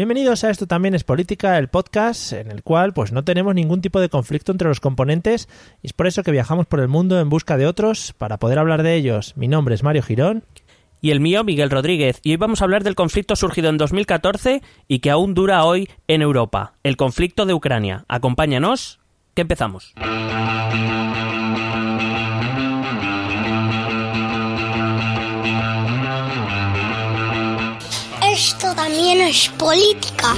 Bienvenidos a Esto también es política, el podcast en el cual pues no tenemos ningún tipo de conflicto entre los componentes y es por eso que viajamos por el mundo en busca de otros para poder hablar de ellos. Mi nombre es Mario Girón. Y el mío, Miguel Rodríguez. Y hoy vamos a hablar del conflicto surgido en 2014 y que aún dura hoy en Europa, el conflicto de Ucrania. Acompáñanos, que empezamos. Es política.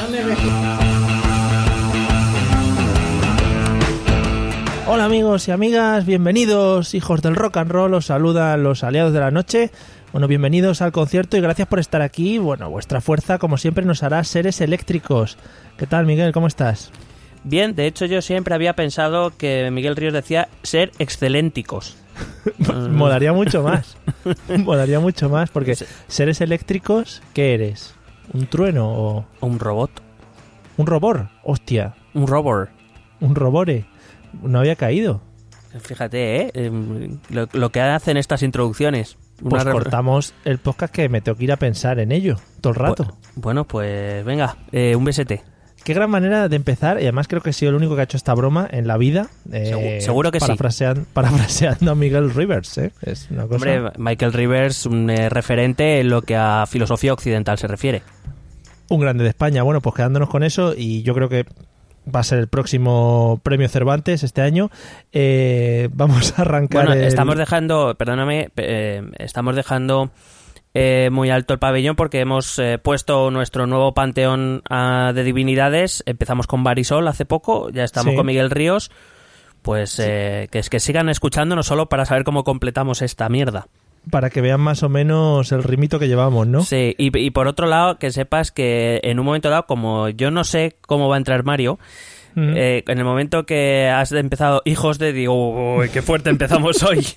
Hola amigos y amigas, bienvenidos hijos del rock and roll, os saludan los aliados de la noche. Bueno, bienvenidos al concierto y gracias por estar aquí. Bueno, vuestra fuerza como siempre nos hará seres eléctricos. ¿Qué tal Miguel? ¿Cómo estás? Bien, de hecho yo siempre había pensado que Miguel Ríos decía ser excelenticos. Molaría mucho más. Molaría mucho más porque seres eléctricos, ¿qué eres? ¿Un trueno o Un robot. un robor? Hostia, Un robot. un robore. No había caído. Fíjate, ¿eh? Em, Lo, lo que hacen estas introducciones. Pues Una re- cortamos el podcast que me tengo que ir a pensar en ello todo el rato. Bu- Bueno, pues venga, eh, un besete. Qué gran manera de empezar, y además creo que he sido el único que ha hecho esta broma en la vida. eh, Segu- seguro que sí. parafrasean- Parafraseando a Miguel Rivers, ¿eh? Es una cosa... Hombre, Michael Rivers, un eh, referente en lo que a filosofía occidental se refiere. Un grande de España. Bueno, pues quedándonos con eso, y yo creo que va a ser el próximo premio Cervantes este año. eh, vamos a arrancar. Bueno, el- estamos dejando, perdóname, eh, estamos dejando eh, muy alto el pabellón porque hemos eh, puesto nuestro nuevo panteón ah, de divinidades. Empezamos con Barisol hace poco, ya estamos Sí. con Miguel Ríos. Pues eh, que es que sigan escuchándonos solo para saber cómo completamos esta mierda. Para que vean más o menos el rimito que llevamos, ¿no? Sí, y, y por otro lado, que sepas que en un momento dado, como yo no sé cómo va a entrar Mario, Eh, en el momento que has empezado Hijos de, digo, uy, qué fuerte empezamos hoy.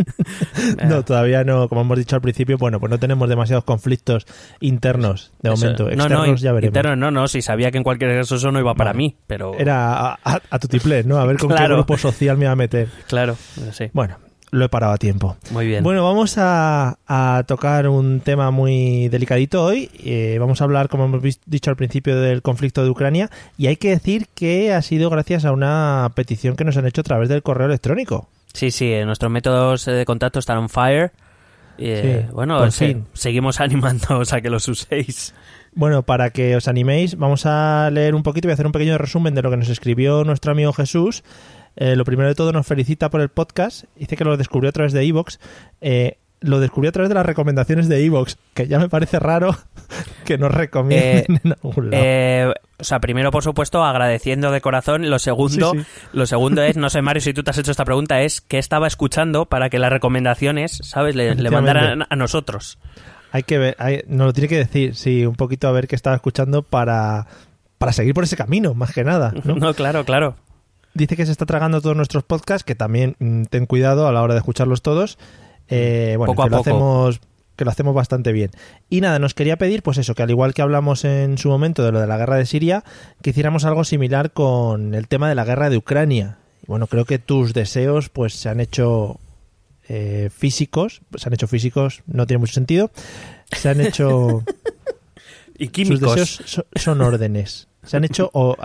No, todavía no, como hemos dicho al principio, bueno, pues no tenemos demasiados conflictos internos de Eso- momento. no, Externos no, ya veremos. interno no, no, si sabía que en cualquier caso eso no iba para Bueno, mí, pero... Era a, a, a tu tiplé, ¿no? A ver con qué grupo social me iba a meter. Claro, sí, Bueno, lo he parado a tiempo. muy bien. Bueno, vamos a, a tocar un tema muy delicadito hoy. Eh, vamos a hablar, como hemos dicho al principio, del conflicto de Ucrania. Y hay que decir que ha sido gracias a una petición que nos han hecho a través del correo electrónico. Sí, sí, eh, nuestros métodos eh, de contacto están on fire. Eh, Sí, bueno, por se- fin. seguimos animándoos a que los uséis. Bueno, para que os animéis, vamos a leer un poquito y hacer un pequeño resumen de lo que nos escribió nuestro amigo Jesús. Eh, lo primero de todo, nos felicita por el podcast. Dice que lo descubrió a través de Evox. lo descubrió a través de las recomendaciones de Evox, que ya me parece raro que nos recomienden en algún lado. Eh, o sea, primero, por supuesto, agradeciendo de corazón. Lo segundo, Sí, sí. lo segundo es, no sé, Mario, si tú te has hecho esta pregunta, es qué estaba escuchando para que las recomendaciones, ¿sabes?, le, mandaran a nosotros. Hay que ver, hay- nos lo tiene que decir, sí, un poquito a ver qué estaba escuchando para, para seguir por ese camino, más que nada. ¿no? No, claro, claro. Dice que se está tragando todos nuestros podcasts, que también mm, ten cuidado a la hora de escucharlos todos. Eh, bueno, Poco a que lo poco. hacemos que lo hacemos bastante bien. Y nada, nos quería pedir, pues eso, que al igual que hablamos en su momento de lo de la guerra de Siria, que hiciéramos algo similar con el tema de la guerra de Ucrania. Y bueno, creo que tus deseos pues se han hecho eh, físicos, se han hecho físicos, no tiene mucho sentido. Se han hecho Y sus químicos. deseos so- son órdenes. Se han hecho o-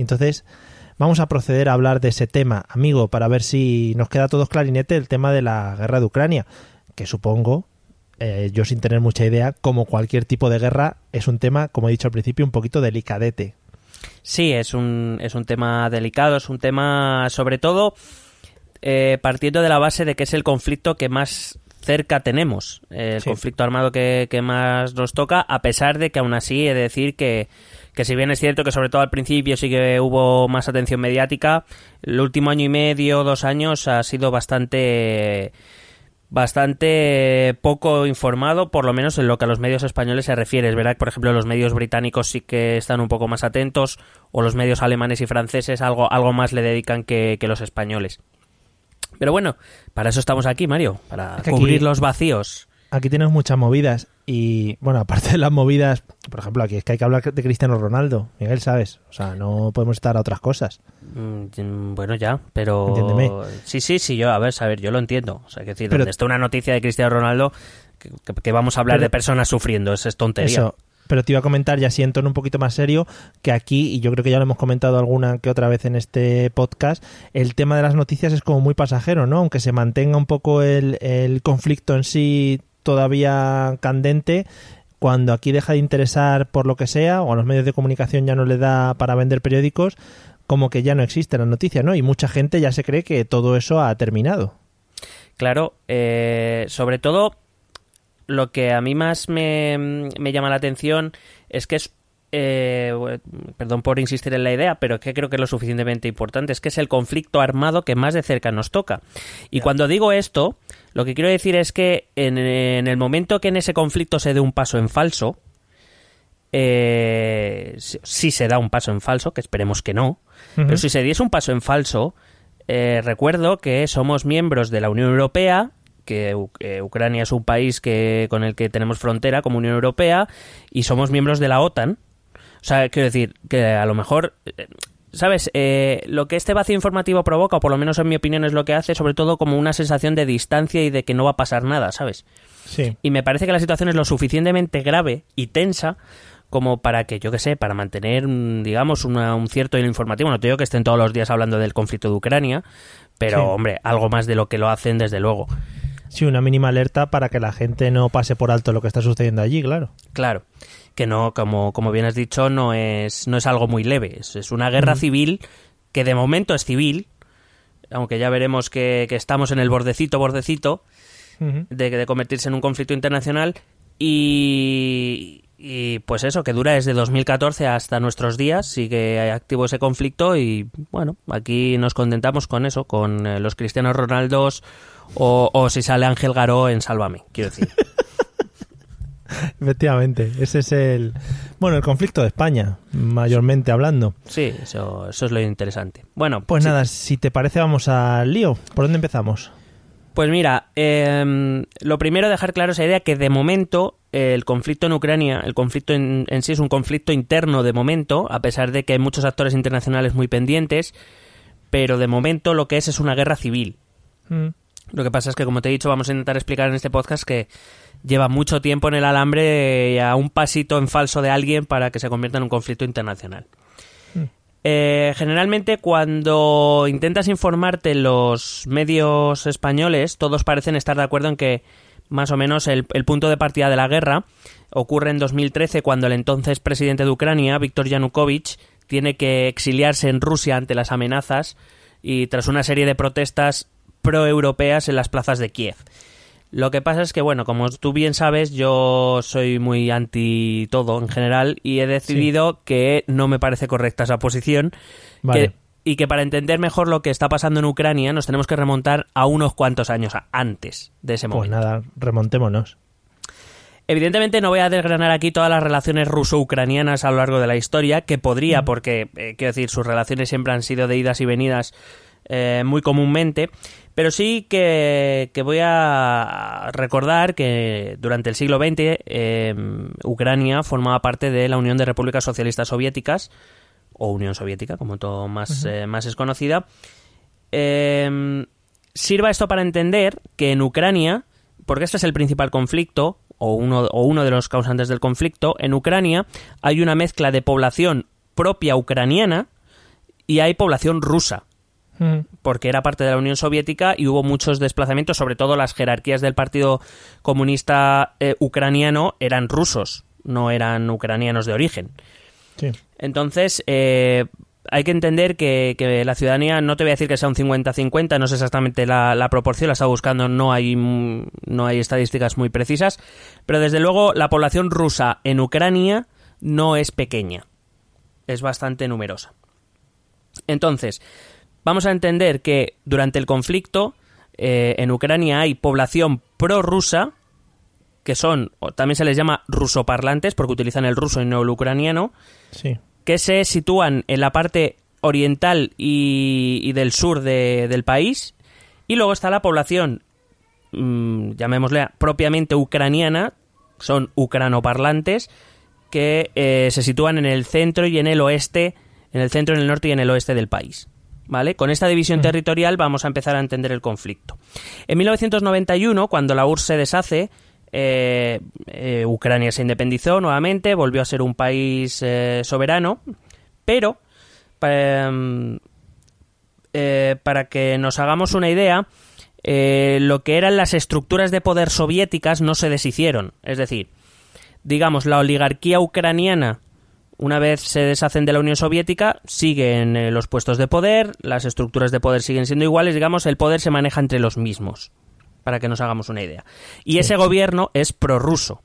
Entonces, vamos a proceder a hablar de ese tema, amigo, para ver si nos queda a todos clarinete el tema de la guerra de Ucrania, que supongo, eh, yo sin tener mucha idea, como cualquier tipo de guerra, es un tema, como he dicho al principio, un poquito delicadete. Sí, es un, es un tema delicado, es un tema sobre todo eh, partiendo de la base de que es el conflicto que más cerca tenemos, el Sí. conflicto armado que, que más nos toca, a pesar de que aún así he de decir que, que si bien es cierto que sobre todo al principio sí que hubo más atención mediática, el último año y medio, dos años ha sido bastante bastante poco informado, por lo menos en lo que a los medios españoles se refiere. Es verdad que, por ejemplo, los medios británicos sí que están un poco más atentos, o los medios alemanes y franceses algo, algo más le dedican que, que los españoles. Pero bueno, para eso estamos aquí, Mario, para Es que aquí- cubrir los vacíos. Aquí tienes muchas movidas y, bueno, aparte de las movidas, por ejemplo, aquí es que hay que hablar de Cristiano Ronaldo, Miguel, ¿sabes? O sea, no podemos estar a otras cosas. Mm, Bueno, ya, pero... Entiéndeme. Sí, sí, sí, yo, a ver, a ver, yo lo entiendo. O sea, que decir, Pero- donde está una noticia de Cristiano Ronaldo, que, vamos a hablar Pero- de personas sufriendo, eso es tontería. Eso. Pero te iba a comentar, ya así en tono un poquito más serio, que aquí, y yo creo que ya lo hemos comentado alguna que otra vez en este podcast, el tema de las noticias es como muy pasajero, ¿no? Aunque se mantenga un poco el, el conflicto en sí todavía candente, cuando aquí deja de interesar por lo que sea, o a los medios de comunicación ya no le da para vender periódicos, como que ya no existe la noticia, ¿no? Y mucha gente ya se cree que todo eso ha terminado. Claro, eh, sobre todo lo que a mí más me, me llama la atención es que es eh, perdón por insistir en la idea, pero que creo que es lo suficientemente importante, es que es el conflicto armado que más de cerca nos toca. Y cuando digo esto, lo que quiero decir es que en, en, el momento que en ese conflicto se dé un paso en falso, eh, si se da un paso en falso, que esperemos que no, pero si se diese un paso en falso, eh, recuerdo que somos miembros de la Unión Europea, que eh, Ucrania es un país que, con el que tenemos frontera como Unión Europea, y somos miembros de la OTAN. O sea, quiero decir que a lo mejor eh, ¿Sabes? Eh, lo que este vacío informativo provoca, o por lo menos en mi opinión es lo que hace, sobre todo como una sensación de distancia y de que no va a pasar nada, ¿sabes? Sí. Y me parece que la situación es lo suficientemente grave y tensa como para que, yo qué sé, para mantener, mm, digamos, una, un cierto hilo informativo. No te digo que estén todos los días hablando del conflicto de Ucrania, pero, Sí. hombre, algo más de lo que lo hacen, desde luego. Sí, una mínima alerta para que la gente no pase por alto lo que está sucediendo allí, claro. Claro, que no, como, como bien has dicho, no es, no es algo muy leve. Es, es una guerra civil que de momento es civil, aunque ya veremos que, que estamos en el bordecito, bordecito, Ujú. de, de convertirse en un conflicto internacional y, y, pues eso, que dura desde 2014 hasta nuestros días, sigue activo ese conflicto y bueno, aquí nos contentamos con eso, con eh, los Cristianos Ronaldos o, o si sale Ángel Garó en Sálvame, quiero decir. Efectivamente, ese es el bueno el conflicto de España, mayormente hablando. Sí, eso, eso es lo interesante. Bueno, Pues sí. nada, si te parece vamos al lío. ¿Por dónde empezamos? Pues mira, eh, lo primero dejar claro esa idea que de momento eh, el conflicto en Ucrania, el conflicto en, en sí es un conflicto interno de momento, a pesar de que hay muchos actores internacionales muy pendientes, pero de momento lo que es es una guerra civil. Mm, Lo que pasa es que, como te he dicho, vamos a intentar explicar en este podcast que lleva mucho tiempo en el alambre y a un pasito en falso de alguien para que se convierta en un conflicto internacional. Eh, generalmente cuando intentas informarte en los medios españoles, todos parecen estar de acuerdo en que más o menos el, el punto de partida de la guerra ocurre en 2013 cuando el entonces presidente de Ucrania, Víctor Yanukovych, tiene que exiliarse en Rusia ante las amenazas y tras una serie de protestas proeuropeas en las plazas de Kiev. Lo que pasa es que, bueno, como tú bien sabes, yo soy muy anti todo en general y he decidido que no me parece correcta esa posición. Vale. que- y que para entender mejor lo que está pasando en Ucrania nos tenemos que remontar a unos cuantos años antes de ese Pues momento. nada, remontémonos. Evidentemente no voy a desgranar aquí todas las relaciones ruso-ucranianas a lo largo de la historia, que podría, porque, eh, quiero decir, sus relaciones siempre han sido de idas y venidas eh, muy comúnmente, pero sí que, que voy a recordar que durante el siglo XX eh, Ucrania formaba parte de la Unión de Repúblicas Socialistas Soviéticas, o Unión Soviética, como todo más, eh, más es conocida. Eh, sirva esto para entender que en Ucrania, porque este es el principal conflicto, o uno, o uno de los causantes del conflicto, en Ucrania hay una mezcla de población propia ucraniana y hay población rusa Mm, porque era parte de la Unión Soviética y hubo muchos desplazamientos, sobre todo las jerarquías del Partido Comunista eh, Ucraniano eran rusos, no eran ucranianos de origen. Sí. Entonces, eh, hay que entender que, que la ciudadanía, no te voy a decir que sea un 50-50, no sé exactamente la, la proporción, la estaba buscando, no hay, no hay estadísticas muy precisas, pero desde luego la población rusa en Ucrania no es pequeña, es bastante numerosa. Entonces, vamos a entender que durante el conflicto eh, en Ucrania hay población prorrusa, que son, o también se les llama rusoparlantes, porque utilizan el ruso y no el ucraniano, Sí. que se sitúan en la parte oriental y, y del sur de- del país. Y luego está la población, mm, llamémosle propiamente ucraniana, son ucranoparlantes, que eh, se sitúan en el centro y en el oeste, en el centro, en el norte y en el oeste del país. ¿Vale? Con esta división territorial vamos a empezar a entender el conflicto. En 1991, cuando la URSS se deshace, eh, eh, Ucrania se independizó nuevamente, volvió a ser un país eh, soberano, pero em, para que nos hagamos una idea, lo que eran las estructuras de poder soviéticas no se deshicieron. Es decir, digamos, la oligarquía ucraniana, una vez se deshacen de la Unión Soviética, siguen los puestos de poder, las estructuras de poder siguen siendo iguales, digamos, el poder se maneja entre los mismos para que nos hagamos una idea. Y ese gobierno es prorruso,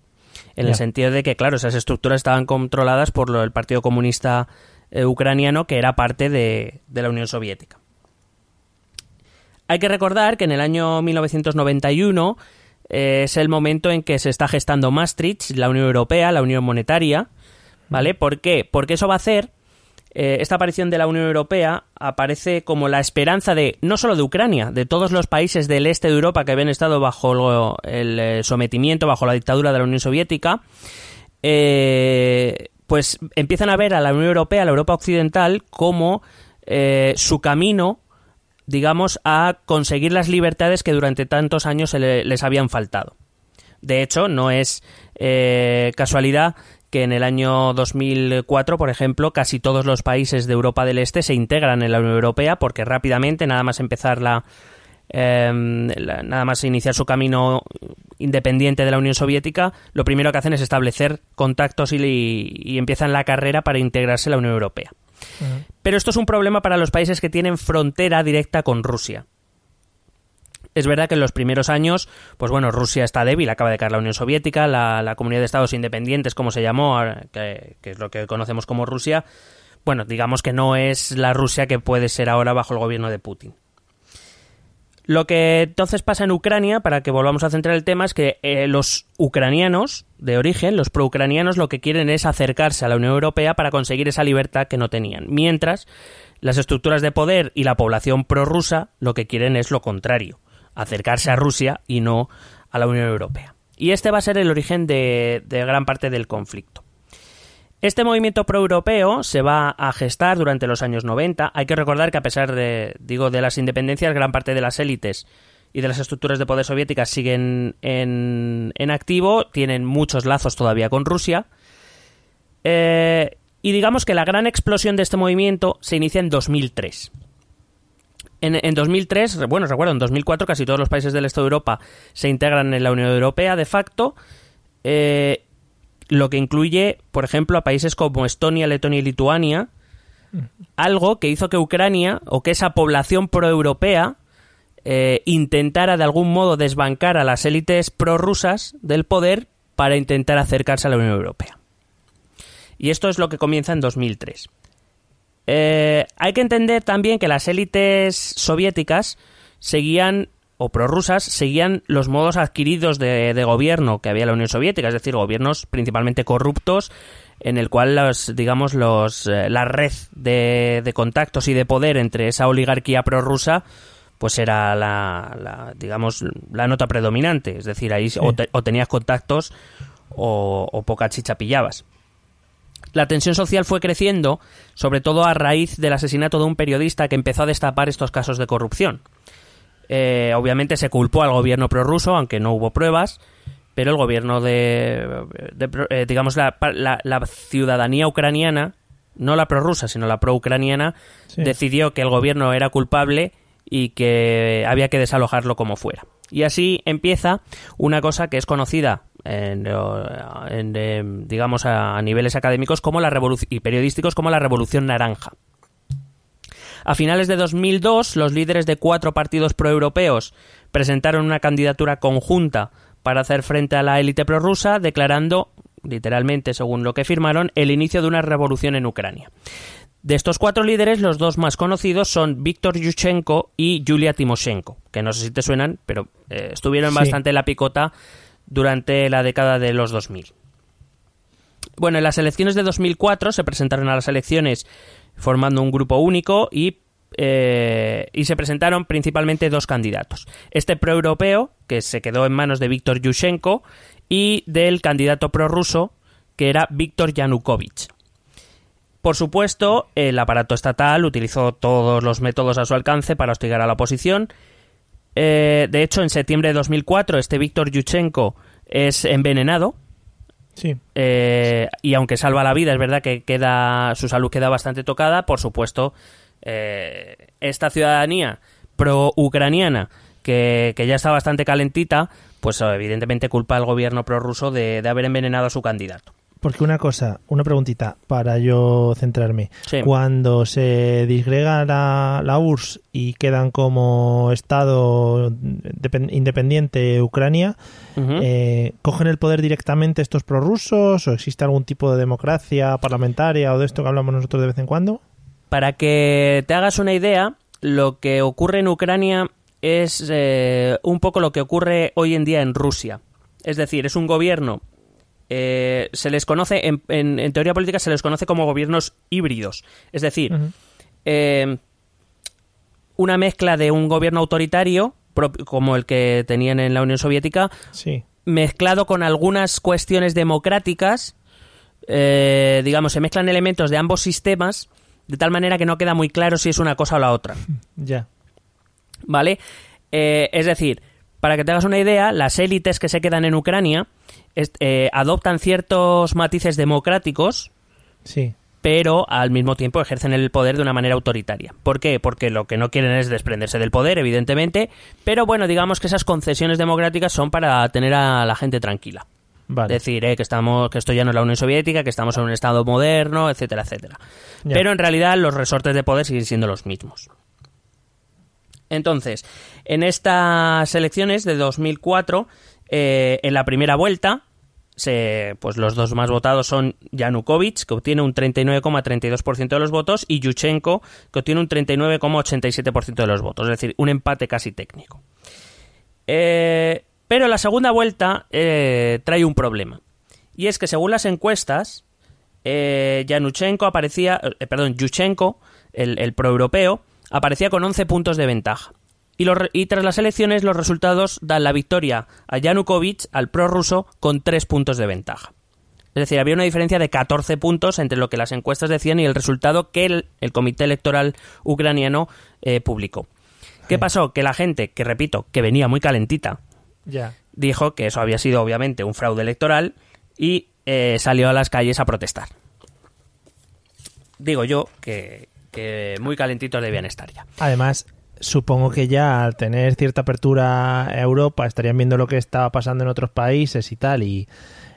en el sentido de que, claro, esas estructuras estaban controladas por el Partido Comunista eh, Ucraniano, que era parte de, la Unión Soviética. Hay que recordar que en el año 1991 eh, es el momento en que se está gestando Maastricht, la Unión Europea, la Unión Monetaria, ¿vale? ¿Por qué? Porque eso va a hacer eh, esta aparición de la Unión Europea aparece como la esperanza de, no solo de Ucrania, de todos los países del este de Europa que habían estado bajo el eh, sometimiento, bajo la dictadura de la Unión Soviética, eh, pues empiezan a ver a la Unión Europea, a la Europa Occidental, como su camino digamos, a conseguir las libertades que durante tantos años les habían faltado. De hecho, no es casualidad que en el año 2004, por ejemplo, casi todos los países de Europa del Este se integran en la Unión Europea porque rápidamente, nada más empezar em, la, nada más iniciar su camino independiente de la Unión Soviética, lo primero que hacen es establecer contactos y, empiezan la carrera para integrarse en la Unión Europea. Pero esto es un problema para los países que tienen frontera directa con Rusia. Es verdad que en los primeros años, pues bueno, Rusia está débil, acaba de caer la Unión Soviética, la, Comunidad de Estados Independientes, como se llamó, que, es lo que conocemos como Rusia, bueno, digamos que no es la Rusia que puede ser ahora bajo el gobierno de Putin. Lo que entonces pasa en Ucrania, para que volvamos a centrar el tema, es que eh, los ucranianos de origen, los pro-ucranianos, lo que quieren es acercarse a la Unión Europea para conseguir esa libertad que no tenían. Mientras las estructuras de poder y la población prorrusa lo que quieren es lo contrario acercarse a Rusia y no a la Unión Europea. Y este va a ser el origen de, gran parte del conflicto. Este movimiento proeuropeo se va a gestar durante los años 90. Hay que recordar que a pesar de, digo, de las independencias, gran parte de las élites y de las estructuras de poder soviéticas siguen en, activo, tienen muchos lazos todavía con Rusia. Eh, y digamos que la gran explosión de este movimiento se inicia en 2003. En, 2003, bueno, recuerdo, en 2004 casi todos los países del este de Europa se integran en la Unión Europea de facto, eh, lo que incluye, por ejemplo, a países como Estonia, Letonia y Lituania, algo que hizo que Ucrania o que esa población proeuropea eh, intentara de algún modo desbancar a las élites prorrusas del poder para intentar acercarse a la Unión Europea. Y esto es lo que comienza en 2003. Eh, hay que entender también que las élites soviéticas seguían o prorrusas seguían los modos adquiridos de, gobierno que había la Unión Soviética, es decir, gobiernos principalmente corruptos en el cual los, digamos los eh, la red de, contactos y de poder entre esa oligarquía prorrusa pues era la, digamos la nota predominante, es decir, ahí o, tenías contactos o, o poca chicha pillabas. La tensión social fue creciendo, sobre todo a raíz del asesinato de un periodista que empezó a destapar estos casos de corrupción. Eh, obviamente se culpó al gobierno prorruso, aunque no hubo pruebas, pero el gobierno de, eh, digamos, la, ciudadanía ucraniana, no la prorrusa, sino la pro-ucraniana, decidió que el gobierno era culpable y que había que desalojarlo como fuera. Y así empieza una cosa que es conocida en, digamos a, niveles académicos como la y periodísticos como la Revolución Naranja. A finales de 2002, los líderes de cuatro partidos proeuropeos presentaron una candidatura conjunta para hacer frente a la élite prorrusa, declarando, literalmente según lo que firmaron, el inicio de una revolución en Ucrania. De estos cuatro líderes, los dos más conocidos son Víctor Yushchenko y Yulia Timoshenko, que no sé si te suenan, pero eh, estuvieron bastante en la picota durante la década de los 2000. Bueno, en las elecciones de 2004 se presentaron a las elecciones formando un grupo único y, eh, y se presentaron principalmente dos candidatos. Este proeuropeo, que se quedó en manos de Víctor Yushchenko, y del candidato prorruso, que era Víctor Yanukovych. Por supuesto, el aparato estatal utilizó todos los métodos a su alcance para hostigar a la oposición eh, de hecho, en septiembre de 2004, este Víctor Yushchenko es envenenado. Sí. eh, y aunque salva la vida, es verdad que queda su salud queda bastante tocada. Por supuesto, eh, esta ciudadanía pro-ucraniana, que, que ya está bastante calentita, pues evidentemente culpa al gobierno prorruso de, de haber envenenado a su candidato. Porque una cosa, una preguntita para yo centrarme. Sí. Cuando se disgrega la, la URSS y quedan como Estado depen- independiente Ucrania, eh, ¿cogen el poder directamente estos prorrusos o existe algún tipo de democracia parlamentaria o de esto que hablamos nosotros de vez en cuando? Para que te hagas una idea, lo que ocurre en Ucrania es eh, un poco lo que ocurre hoy en día en Rusia. Es decir, es un gobierno, eh, se les conoce, en, en- en teoría política se les conoce como gobiernos híbridos. Es decir, eh, una mezcla de un gobierno autoritario, como el que tenían en la Unión Soviética, Sí. mezclado con algunas cuestiones democráticas, eh, digamos, se mezclan elementos de ambos sistemas, de tal manera que no queda muy claro si es una cosa o la otra, Ya. ¿vale? Es decir, para que te hagas una idea, las élites que se quedan en Ucrania eh, adoptan ciertos matices democráticos, Sí. pero al mismo tiempo ejercen el poder de una manera autoritaria. ¿Por qué? Porque lo que no quieren es desprenderse del poder, evidentemente, pero bueno, digamos que esas concesiones democráticas son para tener a la gente tranquila. Vale. decir eh, que estamos que esto ya no es la Unión Soviética, que estamos en un estado moderno, etcétera, etcétera. Ya. Pero en realidad los resortes de poder siguen siendo los mismos. Entonces, en estas elecciones de 2004, eh, en la primera vuelta, pues los dos más votados son Yanukovych, que obtiene un 39,32% de los votos, y Yushchenko, que obtiene un 39,87% de los votos. Es decir, un empate casi técnico. Eh, pero la segunda vuelta eh, trae un problema. Y es que según las encuestas, eh, aparecía, eh, perdón, Yushchenko, el, el proeuropeo, aparecía con 11 puntos de ventaja. Y, los re- y tras las elecciones los resultados dan la victoria a Yanukovych, al prorruso, con 3 puntos de ventaja. Es decir, había una diferencia de 14 puntos entre lo que las encuestas decían y el resultado que el, el Comité Electoral ucraniano eh, publicó. ¿Qué pasó? Que la gente, que repito, que venía muy calentita, dijo que eso había sido obviamente un fraude electoral y eh, salió a las calles a protestar. Digo yo que, que muy calentitos debían estar ya. Además, supongo que ya al tener cierta apertura a Europa estarían viendo lo que estaba pasando en otros países y tal, y,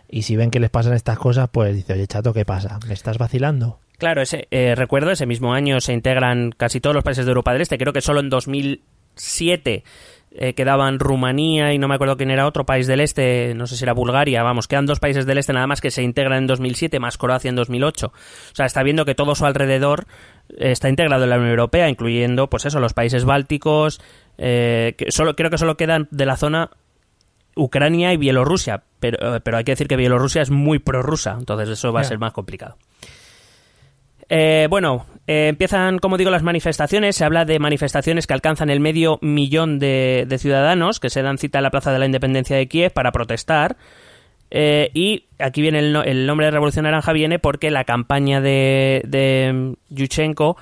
y si ven que les pasan estas cosas, pues dice, oye, chato, ¿qué pasa? ¿Me estás vacilando? Claro, ese, eh, recuerdo, ese mismo año se integran casi todos los países de Europa del Este. Creo que solo en 2007 eh, quedaban Rumanía y no me acuerdo quién era otro país del Este, no sé si era Bulgaria, vamos, quedan dos países del Este nada más que se integran en 2007, más Croacia en 2008. O sea, está viendo que todo su alrededor está integrado en la Unión Europea, incluyendo, pues eso, los países bálticos, eh, que solo, creo que solo quedan de la zona Ucrania y Bielorrusia, pero, eh, pero hay que decir que Bielorrusia es muy prorrusa, entonces eso va a ser más complicado. Eh, bueno, eh, empiezan, como digo, las manifestaciones. Se habla de manifestaciones que alcanzan el medio millón de, de ciudadanos que se dan cita en la Plaza de la Independencia de Kiev para protestar. Eh, y aquí viene el, no- el nombre de Revolución Naranja viene porque la campaña de, de Yushchenko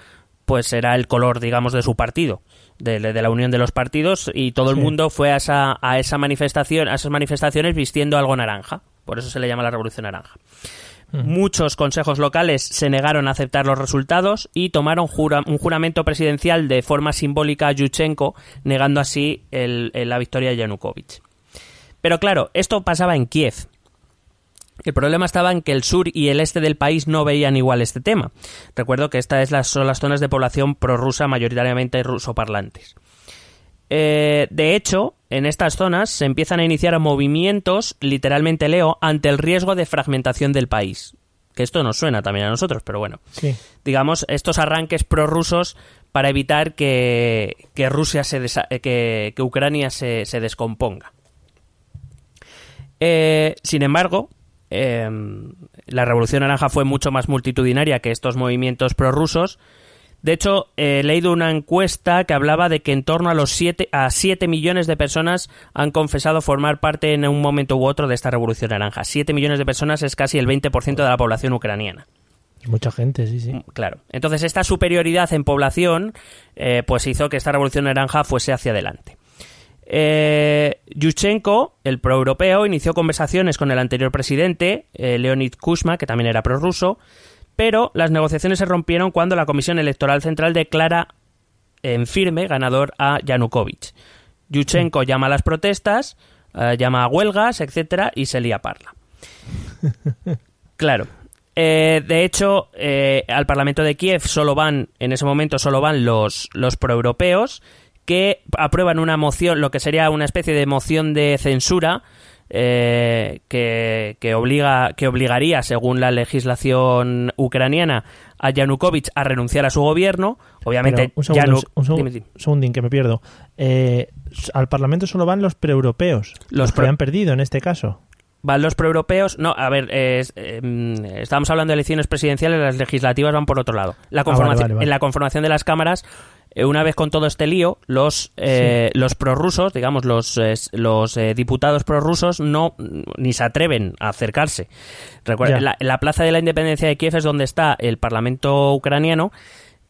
pues era el color, digamos, de su partido, de, de la unión de los partidos, y todo el mundo fue a esa, a esa manifestación, a esas manifestaciones vistiendo algo naranja. Por eso se le llama la Revolución Naranja. Muchos consejos locales se negaron a aceptar los resultados y tomaron jura- un juramento presidencial de forma simbólica a Yushchenko, negando así el- el- la victoria de Yanukovych. Pero claro, esto pasaba en Kiev. El problema estaba en que el sur y el este del país no veían igual este tema. Recuerdo que estas son las zonas de población prorrusa mayoritariamente rusoparlantes. Eh, de hecho, en estas zonas se empiezan a iniciar movimientos, literalmente leo, ante el riesgo de fragmentación del país. Que esto nos suena también a nosotros, pero bueno. Sí. Digamos, estos arranques prorrusos para evitar que, que Rusia se desa- eh, que, que Ucrania se, se descomponga. Eh, sin embargo, eh, la Revolución Naranja fue mucho más multitudinaria que estos movimientos prorrusos. De hecho, eh, he leído una encuesta que hablaba de que en torno a los 7 a 7 millones de personas han confesado formar parte en un momento u otro de esta Revolución Naranja. 7 millones de personas es casi el 20% de la población ucraniana. Mucha gente, sí, sí. Claro. Entonces, esta superioridad en población, eh, pues hizo que esta revolución naranja fuese hacia adelante. Eh, Yushchenko, el proeuropeo, inició conversaciones con el anterior presidente, eh, Leonid Kuchma, que también era prorruso, pero las negociaciones se rompieron cuando la Comisión Electoral Central declara en firme ganador a Yanukovych. Yushchenko llama a las protestas, eh, llama a huelgas, etcétera, y se lía parla. Claro. Eh, de hecho, eh, al Parlamento de Kiev solo van, en ese momento solo van los, los proeuropeos que aprueban una moción, lo que sería una especie de moción de censura eh, que, que, obliga, que obligaría, según la legislación ucraniana, a Yanukovych a renunciar a su gobierno. Obviamente, Pero un segundo, Yanu- un segundo- Dime, un segundín, que me pierdo. Eh, al Parlamento solo van los preeuropeos. Los Los que pro- han perdido en este caso. Van los proeuropeos. No, a ver, eh, estamos hablando de elecciones presidenciales, las legislativas van por otro lado. La Ah, vale, conformación, vale, vale. En la conformación de las cámaras, eh, una vez con todo este lío, los, eh, los prorrusos, digamos, los, eh, los eh, diputados prorrusos, no, ni se atreven a acercarse. Recuerda, la, la plaza de la independencia de Kiev es donde está el parlamento ucraniano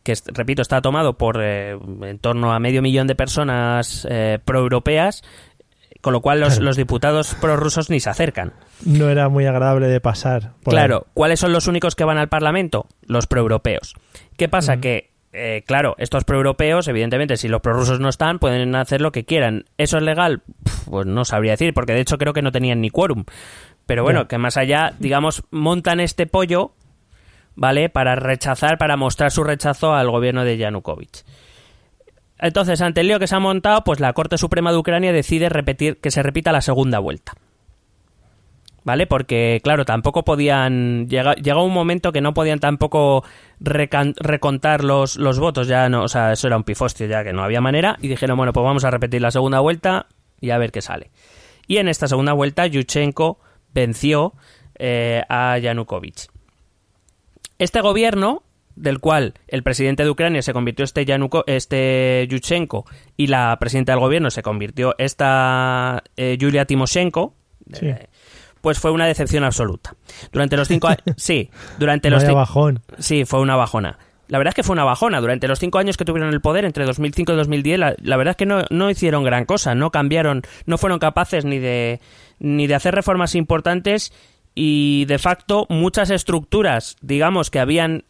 que repito está tomado por eh, en torno a medio millón de personas eh, proeuropeas con lo cual los, Claro. los diputados prorrusos ni se acercan. No era muy agradable de pasar. por Claro, ¿cuáles son los únicos que van al Parlamento? Los proeuropeos. ¿Qué pasa? Que, eh, claro, estos proeuropeos, evidentemente, si los prorrusos no están, pueden hacer lo que quieran. ¿Eso es legal? Pues no sabría decir, porque de hecho creo que no tenían ni quórum. Pero bueno, que más allá, digamos, montan este pollo, ¿vale? Para rechazar, para mostrar su rechazo al gobierno de Yanukovych. Entonces, ante el lío que se ha montado, pues la Corte Suprema de Ucrania decide repetir que se repita la segunda vuelta. ¿Vale? Porque, claro, tampoco podían. Llega, llegó un momento que no podían tampoco recan- recontar los, los votos. Ya no, o sea, eso era un pifostio, ya que no había manera. Y dijeron, bueno, pues vamos a repetir la segunda vuelta y a ver qué sale. Y en esta segunda vuelta, Yushchenko venció eh, a Yanukovych. Este gobierno, del cual el presidente de Ucrania se convirtió este, Yanuko, este Yushchenko y la presidenta del gobierno se convirtió esta eh, Yulia Timoshenko, Sí. eh, pues fue una decepción absoluta. Durante los cinco años... Sí, durante los... Vaya bajón. Sí, fue una bajona. La verdad es que fue una bajona. Durante los cinco años que tuvieron el poder, entre 2005 y 2010, la, la verdad es que no, no hicieron gran cosa. No cambiaron, no fueron capaces ni de, ni de hacer reformas importantes y, de facto, muchas estructuras, digamos, que habían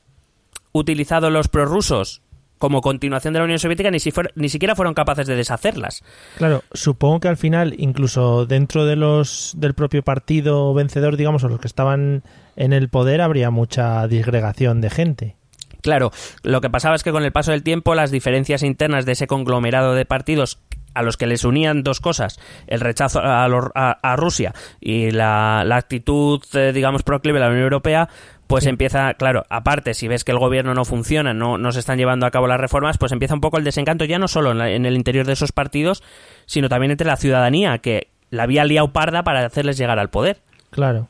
utilizado los prorrusos como continuación de la Unión Soviética, ni, si fuer- ni siquiera fueron capaces de deshacerlas. Claro, supongo que al final, incluso dentro de los del propio partido vencedor, digamos, o los que estaban en el poder, habría mucha disgregación de gente. Claro, lo que pasaba es que con el paso del tiempo las diferencias internas de ese conglomerado de partidos a los que les unían dos cosas, el rechazo a, lo- a- a Rusia y la, la actitud, eh, digamos, proclive de la Unión Europea, pues empieza, claro, aparte, si ves que el gobierno no funciona, no, no se están llevando a cabo las reformas, pues empieza un poco el desencanto ya no solo en, la- en el interior de esos partidos, sino también entre la ciudadanía, que la había liado parda para hacerles llegar al poder. Claro.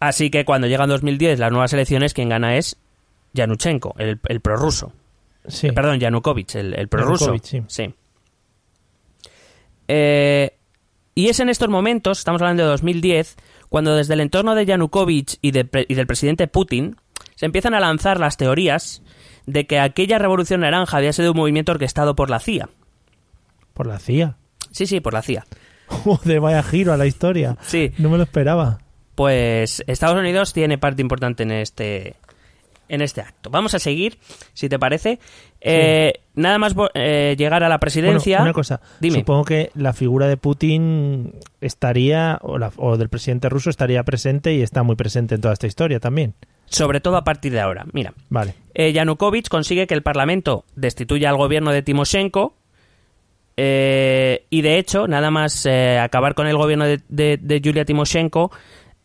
Así que cuando llegan 2010 las nuevas elecciones, quien gana es Yanuchenko, el, el prorruso. Sí. Eh, Perdón, Yanukovych, el, el prorruso. Yanukovych, sí. Eh, y es en estos momentos, estamos hablando de 2010, cuando desde el entorno de Yanukovych y, de y del presidente Putin se empiezan a lanzar las teorías de que aquella revolución naranja había sido un movimiento orquestado por la CIA. Por la CIA. Sí, sí, por la CIA. Joder, vaya giro a la historia. Sí, No me lo esperaba. pues Estados Unidos tiene parte importante en este en este acto. Vamos a seguir, si te parece. Eh, Nada más eh, llegar a la presidencia. Bueno, una cosa. Dime. Supongo que la figura de Putin estaría, o, la- o del presidente ruso estaría presente y está muy presente en toda esta historia también. Sobre todo a partir de ahora. Mira, Vale. eh, Yanukovych consigue que el Parlamento destituya al gobierno de Timoshenko eh, y de hecho, nada más eh, acabar con el gobierno de, de- de Yulia Timoshenko,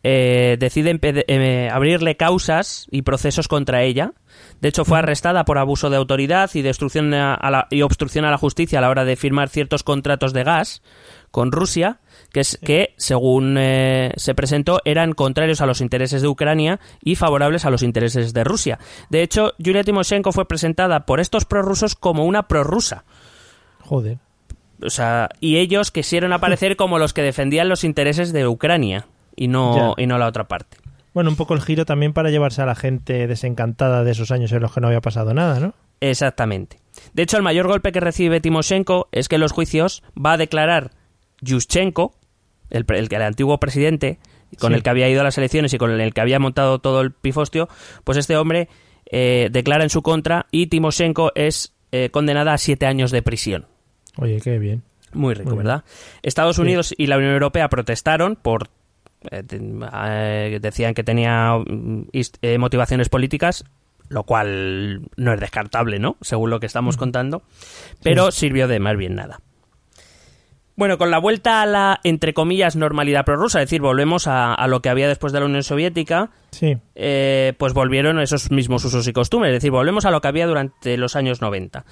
eh, decide eh, abrirle causas y procesos contra ella. De hecho, fue arrestada por abuso de autoridad y destrucción a- a la- y obstrucción a la justicia a la hora de firmar ciertos contratos de gas con Rusia, que, es, que según eh, se presentó, eran contrarios a los intereses de Ucrania y favorables a los intereses de Rusia. De hecho, Yulia Timoshenko fue presentada por estos prorrusos como una prorrusa. Joder. O sea, y ellos quisieron aparecer como los que defendían los intereses de Ucrania y no, Ya. y no la otra parte. Bueno, un poco el giro también para llevarse a la gente desencantada de esos años en los que no había pasado nada, ¿no? Exactamente. De hecho, el mayor golpe que recibe Timoshenko es que en los juicios va a declarar Yushchenko, el, el, el antiguo presidente, con Sí. el que había ido a las elecciones y con el que había montado todo el pifostio, pues este hombre eh, declara en su contra y Timoshenko es eh, condenada a siete años de prisión. Oye, qué bien. Muy rico, Muy bien. ¿verdad? Estados Sí. Unidos y la Unión Europea protestaron por... eh, eh, decían que tenía mm, eh, motivaciones políticas, lo cual no es descartable, ¿no? Según lo que estamos contando. Pero sirvió de más bien nada. Bueno, con la vuelta a la, entre comillas, normalidad prorrusa, es decir, volvemos a, a lo que había después de la Unión Soviética, Sí, eh, pues volvieron esos mismos usos y costumbres. Es decir, volvemos a lo que había durante los años 90.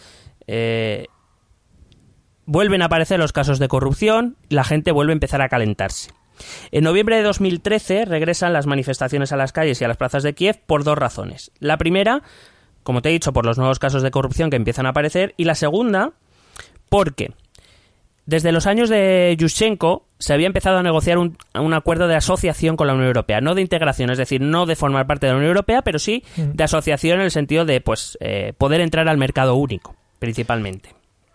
Eh, vuelven a aparecer los casos de corrupción, la gente vuelve a empezar a calentarse. En noviembre de 2013 regresan las manifestaciones a las calles y a las plazas de Kiev por dos razones. La primera, como te he dicho, por los nuevos casos de corrupción que empiezan a aparecer, y la segunda, porque desde los años de Yushchenko se había empezado a negociar un, un acuerdo de asociación con la Unión Europea, no de integración, es decir, no de formar parte de la Unión Europea, pero sí de asociación en el sentido de pues eh, poder entrar al mercado único, principalmente.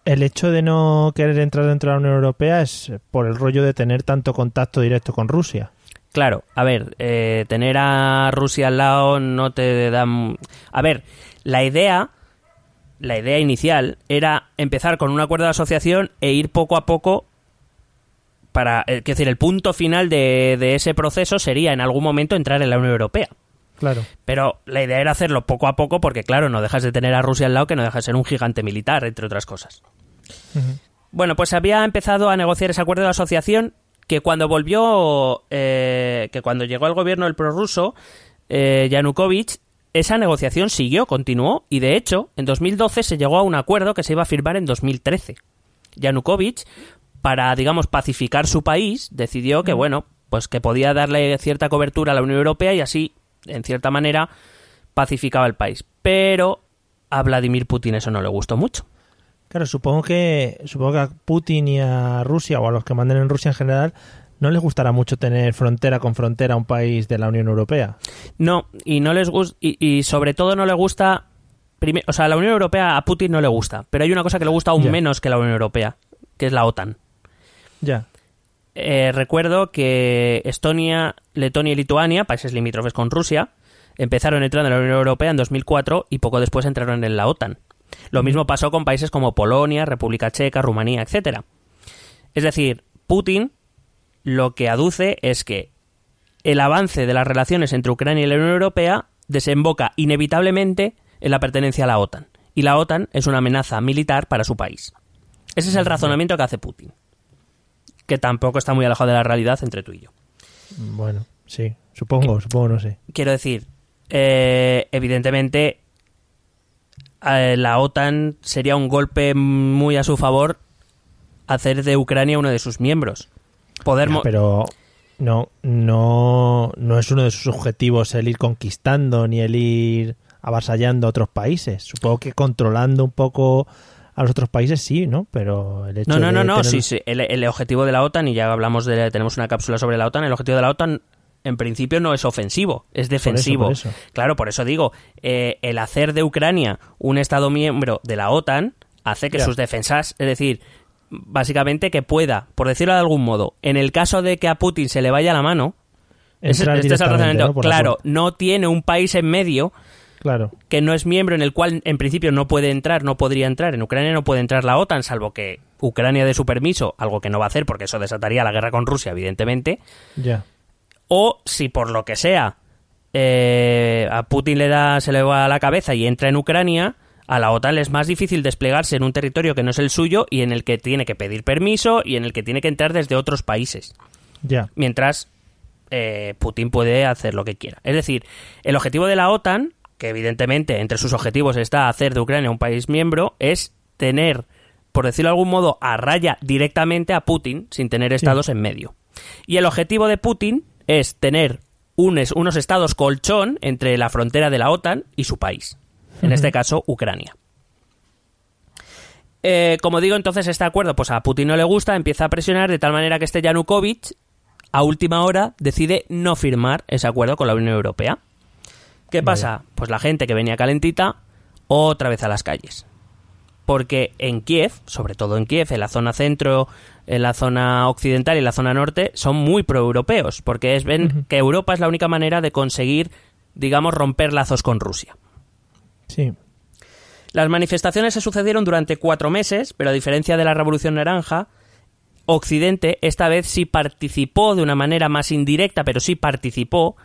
El hecho de no querer entrar dentro de la Unión Europea es por el rollo de tener tanto contacto directo con Rusia. Claro, a ver, eh, tener a Rusia al lado no te da... A ver, la idea, la idea inicial era empezar con un acuerdo de asociación e ir poco a poco para... Es decir, el punto final de, de ese proceso sería en algún momento entrar en la Unión Europea. Claro. Pero la idea era hacerlo poco a poco porque, claro, no dejas de tener a Rusia al lado que no deja de ser un gigante militar, entre otras cosas. Bueno, pues había empezado a negociar ese acuerdo de asociación que cuando volvió, eh, que cuando llegó al gobierno el prorruso, eh, Yanukovych, esa negociación siguió, continuó, y de hecho, en 2012 se llegó a un acuerdo que se iba a firmar en 2013. Yanukovych, para, digamos, pacificar su país, decidió que, bueno, pues que podía darle cierta cobertura a la Unión Europea y así, en cierta manera, pacificaba el país. Pero a Vladimir Putin eso no le gustó mucho. Claro, supongo que supongo que a Putin y a Rusia o a los que manden en Rusia en general no les gustará mucho tener frontera con frontera a un país de la Unión Europea. No, y no les gusta, y, y sobre todo no le gusta, o sea, a la Unión Europea a Putin no le gusta, pero hay una cosa que le gusta aún menos que la Unión Europea, que es la OTAN. Ya. Eh, recuerdo que Estonia, Letonia y Lituania, países limítrofes con Rusia, empezaron entrando en la Unión Europea en 2004 y poco después entraron en la OTAN. Lo mismo pasó con países como Polonia, República Checa, Rumanía, etcétera. Es decir, Putin lo que aduce es que el avance de las relaciones entre Ucrania y la Unión Europea desemboca inevitablemente en la pertenencia a la OTAN. Y la OTAN es una amenaza militar para su país. Ese es el razonamiento que hace Putin. Que tampoco está muy alejado de la realidad entre tú y yo. Bueno, sí, supongo, supongo, no sé. Quiero decir, eh, evidentemente eh, la OTAN sería un golpe muy a su favor hacer de Ucrania uno de sus miembros. Poder Ya, pero no, no, no es uno de sus objetivos el ir conquistando ni el ir avasallando a otros países. Supongo que controlando un poco a los otros países sí, ¿no? Pero el hecho No, no, de no, no, tener- sí, sí. El, el objetivo de la OTAN, y ya hablamos de, tenemos una cápsula sobre la OTAN, el objetivo de la OTAN en principio no es ofensivo, es defensivo. por eso. Claro, por eso digo, eh, el hacer de Ucrania un Estado miembro de la OTAN hace que sus defensas, es decir, básicamente que pueda, por decirlo de algún modo, en el caso de que a Putin se le vaya la mano, entrar este es el razonamiento. claro, no tiene un país en medio Claro. que no es miembro en el cual en principio no puede entrar, no podría entrar. En Ucrania no puede entrar la OTAN, salvo que Ucrania dé su permiso, algo que no va a hacer porque eso desataría la guerra con Rusia, evidentemente. Ya. O si por lo que sea eh, a Putin le da, se le va a la cabeza y entra en Ucrania, a la OTAN le es más difícil desplegarse en un territorio que no es el suyo y en el que tiene que pedir permiso y en el que tiene que entrar desde otros países Ya. mientras eh, Putin puede hacer lo que quiera. Es decir, el objetivo de la OTAN, que evidentemente entre sus objetivos está hacer de Ucrania un país miembro, es tener, por decirlo de algún modo, a raya directamente a Putin sin tener estados en medio. Y el objetivo de Putin es tener unes- unos estados colchón entre la frontera de la OTAN y su país. En este caso, Ucrania. Eh, como digo, entonces este acuerdo pues a Putin no le gusta, empieza a presionar de tal manera que este Yanukovych a última hora decide no firmar ese acuerdo con la Unión Europea. ¿Qué pasa? Pues la gente que venía calentita otra vez a las calles. Porque en Kiev, sobre todo en Kiev, en la zona centro, en la zona occidental y en la zona norte, son muy proeuropeos, porque es, ven que Europa es la única manera de conseguir, digamos, romper lazos con Rusia. Sí. Las manifestaciones se sucedieron durante cuatro meses, pero a diferencia de la Revolución Naranja, Occidente esta vez sí participó de una manera más indirecta, pero sí participó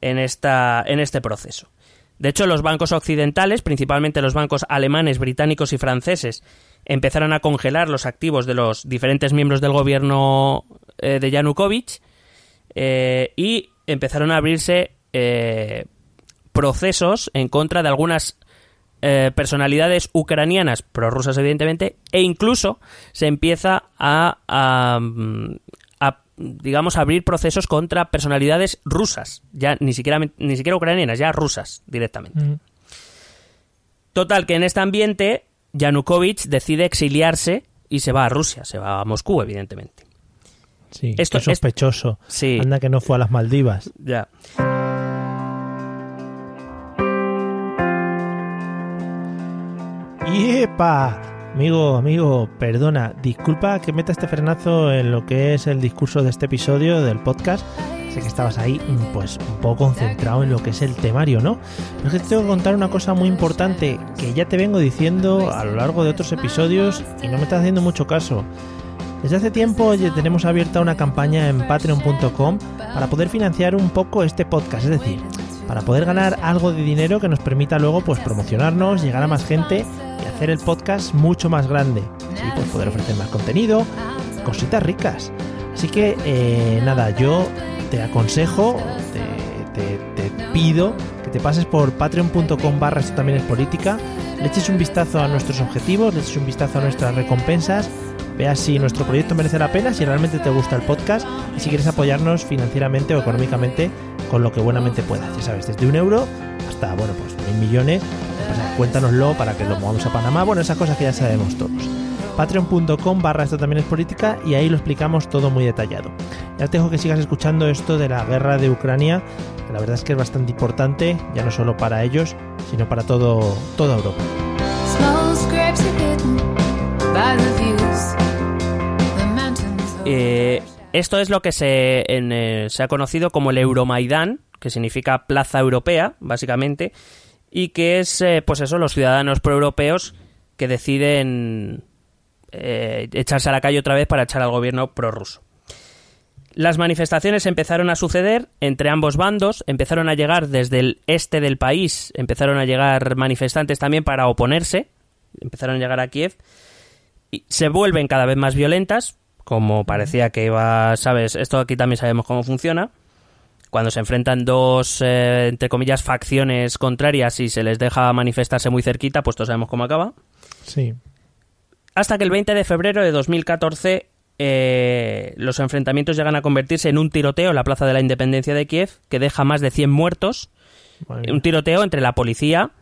en, esta, en este proceso. De hecho, los bancos occidentales, principalmente los bancos alemanes, británicos y franceses, empezaron a congelar los activos de los diferentes miembros del gobierno eh, de Yanukovych eh, y empezaron a abrirse eh, procesos en contra de algunas personalidades ucranianas, prorrusas evidentemente, e incluso se empieza a, a, digamos, abrir procesos contra personalidades rusas, ya ni siquiera, ni siquiera ucranianas, ya rusas directamente. Mm. Total, que en este ambiente Yanukovych decide exiliarse y se va a Rusia, se va a Moscú, evidentemente. Sí, Esto es- sospechoso. Sí. Anda que no fue a las Maldivas. Ya. ¡Yepa! Amigo, amigo, perdona, disculpa que meta este frenazo en lo que es el discurso de este episodio del podcast. Sé que estabas ahí, mm, pues, un poco concentrado en lo que es el temario, ¿no? Pero es que te tengo que contar una cosa muy importante que ya te vengo diciendo a lo largo de otros episodios y no me estás haciendo mucho caso. Desde hace tiempo ya tenemos abierta una campaña en patreon.com para poder financiar un poco este podcast, es decir, para poder ganar algo de dinero que nos permita luego pues promocionarnos, llegar a más gente y hacer el podcast mucho más grande. Así pues poder ofrecer más contenido, cositas ricas. Así que eh, nada, yo te aconsejo, te, te- te pido que te pases por patreon.com barra esto también es política, le eches un vistazo a nuestros objetivos, le eches un vistazo a nuestras recompensas, veas si nuestro proyecto merece la pena, si realmente te gusta el podcast y si quieres apoyarnos financieramente o económicamente con lo que buenamente puedas. Ya sabes, desde un euro hasta, bueno, pues mil millones. Sea, cuéntanoslo para que lo movamos a Panamá. Bueno, esas cosas que ya sabemos todos. Patreon.com barra esto también es política y ahí lo explicamos todo muy detallado. Ya te dejo que sigas escuchando esto de la guerra de Ucrania, que la verdad es que es bastante importante, ya no solo para ellos, sino para todo, toda Europa. Esto es lo que eh, se ha conocido como el Euromaidán, que significa Plaza Europea, básicamente, y que es, eh, pues eso, los ciudadanos proeuropeos que deciden eh, echarse a la calle otra vez para echar al gobierno prorruso. Las manifestaciones empezaron a suceder entre ambos bandos, empezaron a llegar desde el este del país, empezaron a llegar manifestantes también para oponerse, empezaron a llegar a Kiev, y se vuelven cada vez más violentas, como parecía que iba, sabes, esto aquí también sabemos cómo funciona. Cuando se enfrentan dos, eh, entre comillas, facciones contrarias y se les deja manifestarse muy cerquita, pues todos sabemos cómo acaba. Sí. Hasta que el 20 de febrero de 2014 eh, los enfrentamientos llegan a convertirse en un tiroteo en la Plaza de la Independencia de Kiev que deja más de 100 muertos. Un tiroteo entre la policía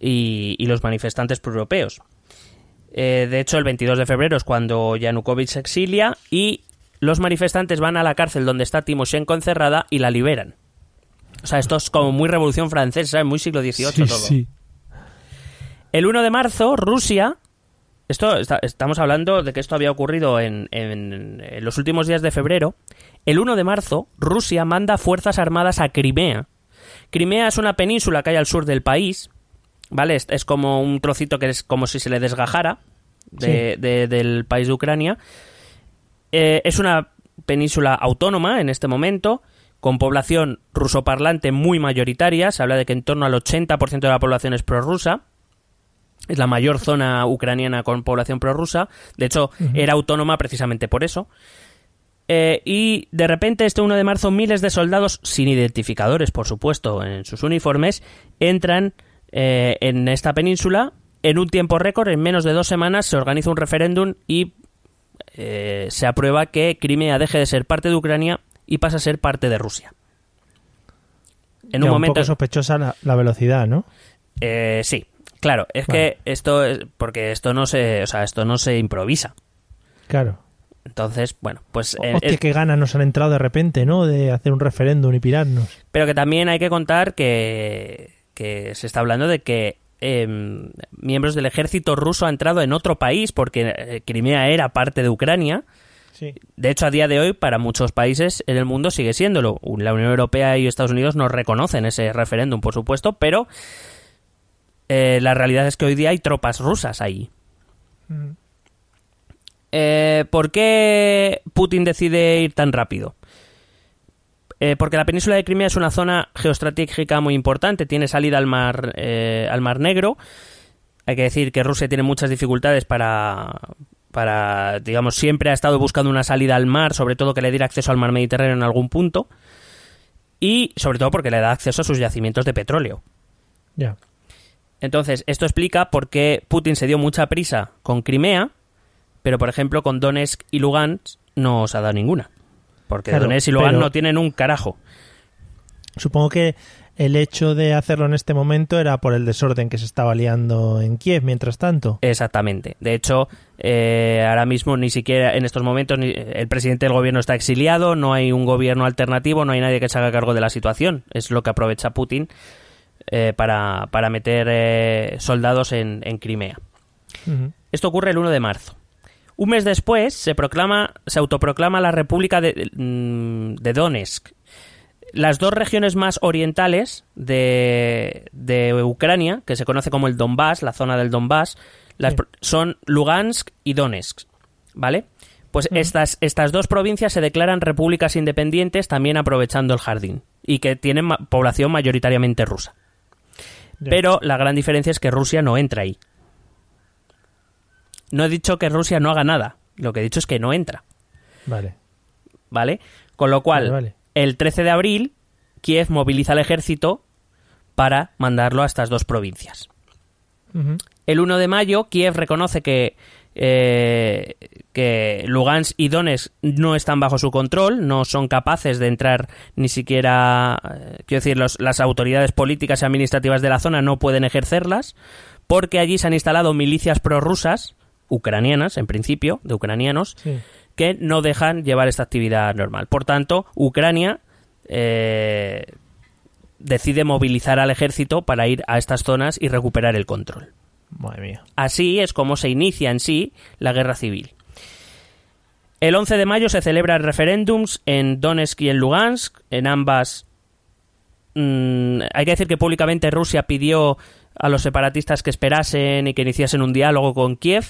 y, y los manifestantes proeuropeos. Eh, de hecho, el 22 de febrero es cuando Yanukovych se exilia y los manifestantes van a la cárcel donde está Timoshenko encerrada y la liberan. O sea, esto es como muy revolución francesa, ¿sabes? muy siglo XVIII Sí, todo. sí. El 1 de marzo, Rusia. Esto está- estamos hablando de que esto había ocurrido en, en- en los últimos días de febrero. El 1 de marzo, Rusia manda fuerzas armadas a Crimea. Crimea es una península que hay al sur del país. ¿Vale? Es, es como un trocito que es como si se le desgajara de- de- del país de Ucrania. Eh, es una península autónoma en este momento, con población rusoparlante muy mayoritaria. Se habla de que en torno al 80% de la población es prorrusa. Es la mayor zona ucraniana con población prorrusa. De hecho, era autónoma precisamente por eso. Eh, y de repente, este 1 de marzo, miles de soldados, sin identificadores, por supuesto, en sus uniformes, entran eh, en esta península. En un tiempo récord, en menos de dos semanas, se organiza un referéndum y eh, se aprueba que Crimea deje de ser parte de Ucrania y pasa a ser parte de Rusia. En un momento. poco sospechosa la, la velocidad, ¿no? Eh, sí, claro, es Vale. que esto es porque esto no se, o sea, esto no se improvisa. Claro. Entonces, bueno, pues eh, Hostia, es- qué ganas nos han entrado de repente, ¿no? De hacer un referéndum y pirarnos. pero que también hay que contar que que se está hablando de que em, miembros del ejército ruso han entrado en otro país porque eh, Crimea era parte de Ucrania. Sí. De hecho, a día de hoy, para muchos países en el mundo sigue siéndolo. La Unión Europea y Estados Unidos no reconocen ese referéndum, por supuesto, pero eh, la realidad es que hoy día hay tropas rusas ahí. Mm. Eh, ¿Por qué Putin decide ir tan rápido? Eh, porque la península de Crimea es una zona geoestratégica muy importante, tiene salida al mar, eh, al mar Negro. Hay que decir que Rusia tiene muchas dificultades para, para, digamos, siempre ha estado buscando una salida al mar, sobre todo que le diera acceso al mar Mediterráneo en algún punto. Y sobre todo porque le da acceso a sus yacimientos de petróleo. Ya. Entonces, esto explica por qué Putin se dio mucha prisa con Crimea, pero por ejemplo con Donetsk y Lugansk no os ha dado ninguna. Porque Claro, Donetsk y Lugansk no tienen un carajo. Supongo que el hecho de hacerlo en este momento era por el desorden que se estaba liando en Kiev mientras tanto. Exactamente. De hecho, eh, ahora mismo ni siquiera en estos momentos ni- el presidente del gobierno está exiliado, no hay un gobierno alternativo, no hay nadie que se haga cargo de la situación. Es lo que aprovecha Putin eh, para, para meter eh, soldados en, en Crimea. Esto ocurre el 1 de marzo. Un mes después se proclama, se autoproclama la República de, mm, de Donetsk. Las dos regiones más orientales de, de Ucrania, que se conoce como el Donbass, la zona del Donbass, las Sí. pro- son Lugansk y Donetsk. ¿Vale? Pues estas, estas dos provincias se declaran repúblicas independientes también aprovechando el jardín y que tienen ma- población mayoritariamente rusa. Pero la gran diferencia es que Rusia no entra ahí. No he dicho que Rusia no haga nada. Lo que he dicho es que no entra. Vale. ¿Vale? Con lo cual, Vale, vale. el 13 de abril, Kiev moviliza al ejército para mandarlo a estas dos provincias. El 1 de mayo, Kiev reconoce que, eh, que Lugansk y Donetsk no están bajo su control, no son capaces de entrar ni siquiera, eh, quiero decir, los- las autoridades políticas y administrativas de la zona no pueden ejercerlas, porque allí se han instalado milicias prorrusas, ucranianas en principio, de ucranianos, Sí. que no dejan llevar esta actividad normal. Por tanto, Ucrania eh, decide movilizar al ejército para ir a estas zonas y recuperar el control. Madre mía. Así es como se inicia en sí la guerra civil. El 11 de mayo se celebran referéndums en Donetsk y en Lugansk. En ambas. mm, hay que decir que públicamente Rusia pidió a los separatistas que esperasen y que iniciasen un diálogo con Kiev.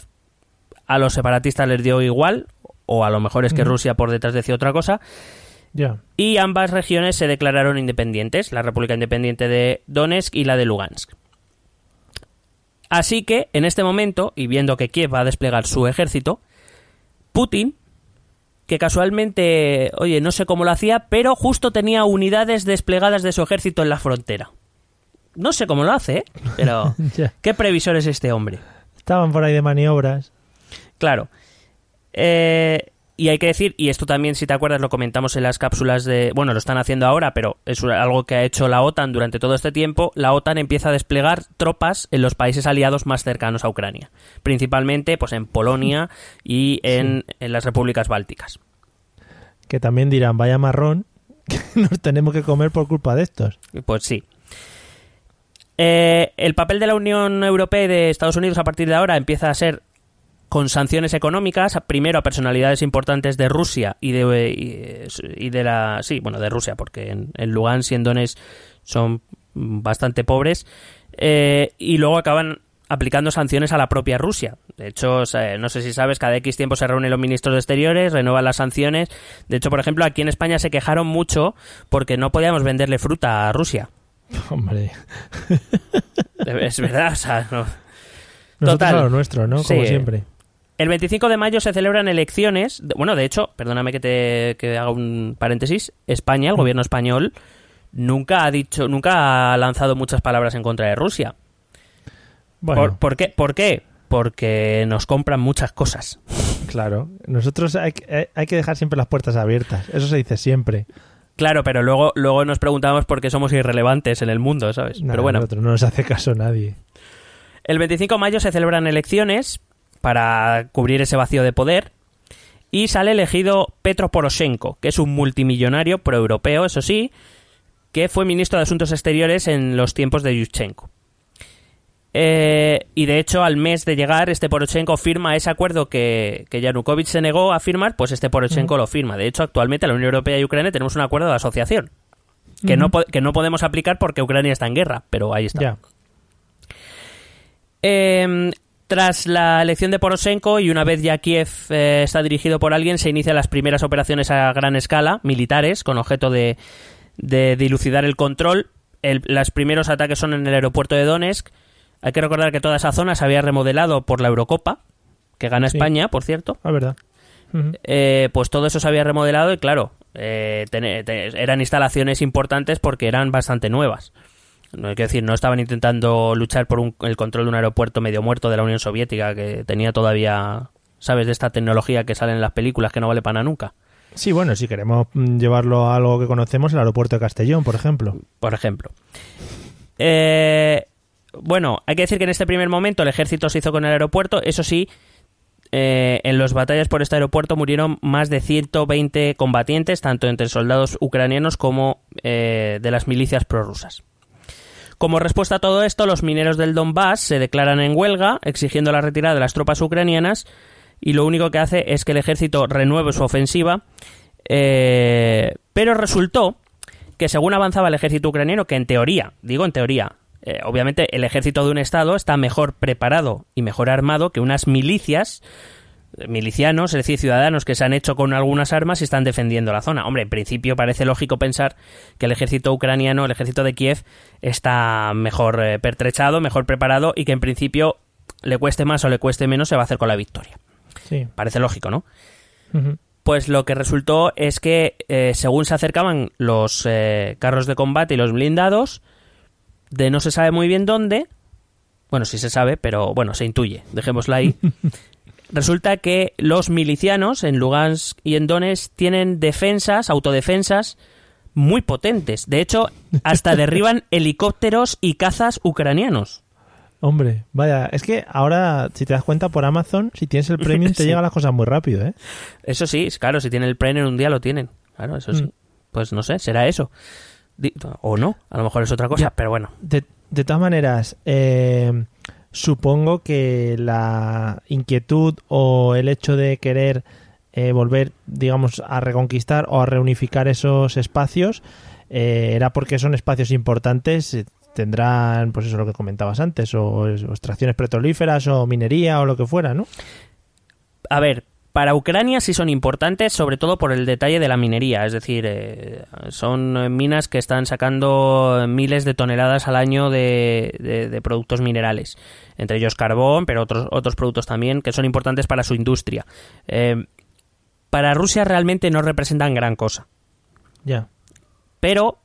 A los separatistas les dio igual, o a lo mejor es que. Rusia por detrás decía otra cosa. Y ambas regiones se declararon independientes, la República Independiente de Donetsk y la de Lugansk. Así que, en este momento, y viendo que Kiev va a desplegar su ejército, Putin, que casualmente, oye, no sé cómo lo hacía, pero justo tenía unidades desplegadas de su ejército en la frontera. No sé cómo lo hace, ¿eh? pero qué previsor es este hombre. Estaban por ahí de maniobras. Claro. Eh, y hay que decir, y esto también, si te acuerdas, lo comentamos en las cápsulas de... Bueno, lo están haciendo ahora, pero es algo que ha hecho la OTAN durante todo este tiempo. La OTAN empieza a desplegar tropas en los países aliados más cercanos a Ucrania. Principalmente pues en Polonia y en, en las repúblicas bálticas. Que también dirán, vaya marrón, que nos tenemos que comer por culpa de estos. Pues sí. Eh, el papel de la Unión Europea y de Estados Unidos a partir de ahora empieza a ser con sanciones económicas, primero a personalidades importantes de Rusia y de, y, y de la... Sí, bueno, de Rusia, porque en, en Lugansk y en Donetsk son bastante pobres, eh, y luego acaban aplicando sanciones a la propia Rusia. De hecho, no sé si sabes, cada X tiempo se reúnen los ministros de Exteriores, renuevan las sanciones. De hecho, por ejemplo, aquí en España se quejaron mucho porque no podíamos venderle fruta a Rusia. Hombre. Es verdad, o sea, no. Nosotros Total. a lo nuestro, ¿no? Como Sí. siempre. El 25 de mayo se celebran elecciones. Bueno, de hecho, perdóname que te que haga un paréntesis. España, el gobierno español, nunca ha dicho, nunca ha lanzado muchas palabras en contra de Rusia. Bueno, ¿Por, por qué? ¿Por qué? Porque nos compran muchas cosas. claro. Nosotros hay, que- hay que dejar siempre las puertas abiertas. Eso se dice siempre. Claro, pero luego, luego nos preguntamos por qué somos irrelevantes en el mundo, ¿sabes? Nada, pero bueno, nosotros no nos hace caso nadie. El 25 de mayo se celebran elecciones para cubrir ese vacío de poder y sale elegido Petro Poroshenko, que es un multimillonario proeuropeo, eso sí, que fue ministro de Asuntos Exteriores en los tiempos de Yushchenko. Eh, y de hecho, al mes de llegar, este Poroshenko firma ese acuerdo que, que Yanukovych se negó a firmar, pues este Poroshenko lo firma. De hecho, actualmente la Unión Europea y Ucrania tenemos un acuerdo de asociación que, no, po- que no podemos aplicar porque Ucrania está en guerra, pero ahí está. Eh, tras la elección de Poroshenko y una vez ya Kiev eh, está dirigido por alguien, se inician las primeras operaciones a gran escala, militares, con objeto de, de dilucidar el control. El- los primeros ataques son en el aeropuerto de Donetsk. Hay que recordar que toda esa zona se había remodelado por la Eurocopa, que gana Sí. España, por cierto. Ah, verdad. Eh, pues todo eso se había remodelado y claro, eh, eran instalaciones importantes porque eran bastante nuevas. No hay que decir, no estaban intentando luchar por un- el control de un aeropuerto medio muerto de la Unión Soviética que tenía todavía, ¿sabes? De esta tecnología que sale en las películas que no vale para nada nunca, Sí, bueno, si queremos mm, llevarlo a algo que conocemos, el aeropuerto de Castellón, por ejemplo. por ejemplo. Eh, bueno, hay que decir que en este primer momento el ejército se hizo con el aeropuerto, eso sí, eh, en las batallas por este aeropuerto murieron más de 120 combatientes, tanto entre soldados ucranianos como eh, de las milicias prorrusas. Como respuesta a todo esto, los mineros del Donbass se declaran en huelga, exigiendo la retirada de las tropas ucranianas, y lo único que hace es que el ejército renueve su ofensiva. eh, pero resultó que según avanzaba el ejército ucraniano, que en teoría, digo en teoría, eh, obviamente el ejército de un estado está mejor preparado y mejor armado que unas milicias, milicianos, es decir, ciudadanos que se han hecho con algunas armas y están defendiendo la zona. Hombre, en principio parece lógico pensar que el ejército ucraniano, el ejército de Kiev, está mejor eh, pertrechado, mejor preparado y que en principio le cueste más o le cueste menos se va a hacer con la victoria. Sí. Parece lógico, ¿no? Pues lo que resultó es que eh, según se acercaban los eh, carros de combate y los blindados, de no se sabe muy bien dónde, bueno, sí se sabe, pero bueno, se intuye, dejémosla ahí. Resulta que los milicianos en Lugansk y en Donetsk tienen defensas, autodefensas muy potentes. De hecho, hasta derriban helicópteros y cazas ucranianos. Hombre, vaya, es que ahora, si te das cuenta por Amazon, si tienes el premium, te Sí. llegan las cosas muy rápido, ¿eh? Eso sí, claro, si tienen el premio en un día lo tienen. Claro, eso sí. Mm. Pues no sé, será eso. O no, a lo mejor es otra cosa, Ya. pero bueno. De, de todas maneras, eh, supongo que la inquietud o el hecho de querer eh, volver, digamos, a reconquistar o a reunificar esos espacios eh, era porque son espacios importantes. eh, Tendrán, pues eso lo que comentabas antes, o, o extracciones petrolíferas o minería o lo que fuera, ¿no? A ver, para Ucrania sí son importantes, sobre todo por el detalle de la minería. Es decir, eh, son minas que están sacando miles de toneladas al año de, de- de productos minerales. Entre ellos carbón, pero otros, otros productos también que son importantes para su industria. Eh, para Rusia realmente no representan gran cosa. Ya. Pero,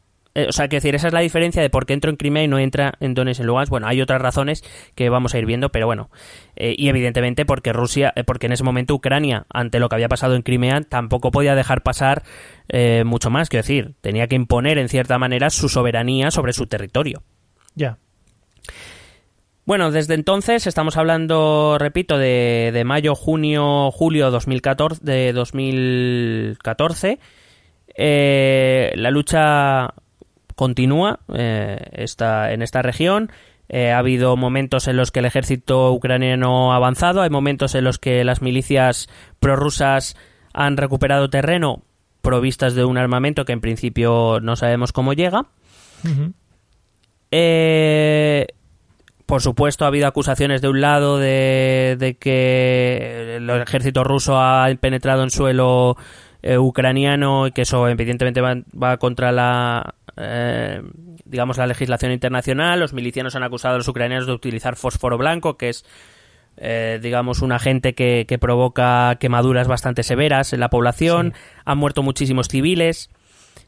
o sea, que decir, esa es la diferencia de por qué entro en Crimea y no entra en Donetsk en Lugansk. Bueno, hay otras razones que vamos a ir viendo, pero bueno. Eh, y evidentemente porque Rusia, eh, porque en ese momento Ucrania, ante lo que había pasado en Crimea, tampoco podía dejar pasar eh, mucho más. Quiero decir, tenía que imponer en cierta manera su soberanía sobre su territorio. Ya. Bueno, desde entonces estamos hablando, repito, de, de mayo, junio, julio 2014, de 2014. Eh, la lucha continúa eh, en esta región. Eh, ha habido momentos en los que el ejército ucraniano ha avanzado, hay momentos en los que las milicias prorrusas han recuperado terreno provistas de un armamento que en principio no sabemos cómo llega. Eh, por supuesto, ha habido acusaciones de un lado de, de que el ejército ruso ha penetrado en suelo eh, ucraniano y que eso evidentemente va contra la eh, digamos la legislación internacional. Los milicianos han acusado a los ucranianos de utilizar fósforo blanco, que es eh, digamos un agente que, que provoca quemaduras bastante severas en la población. Han muerto muchísimos civiles.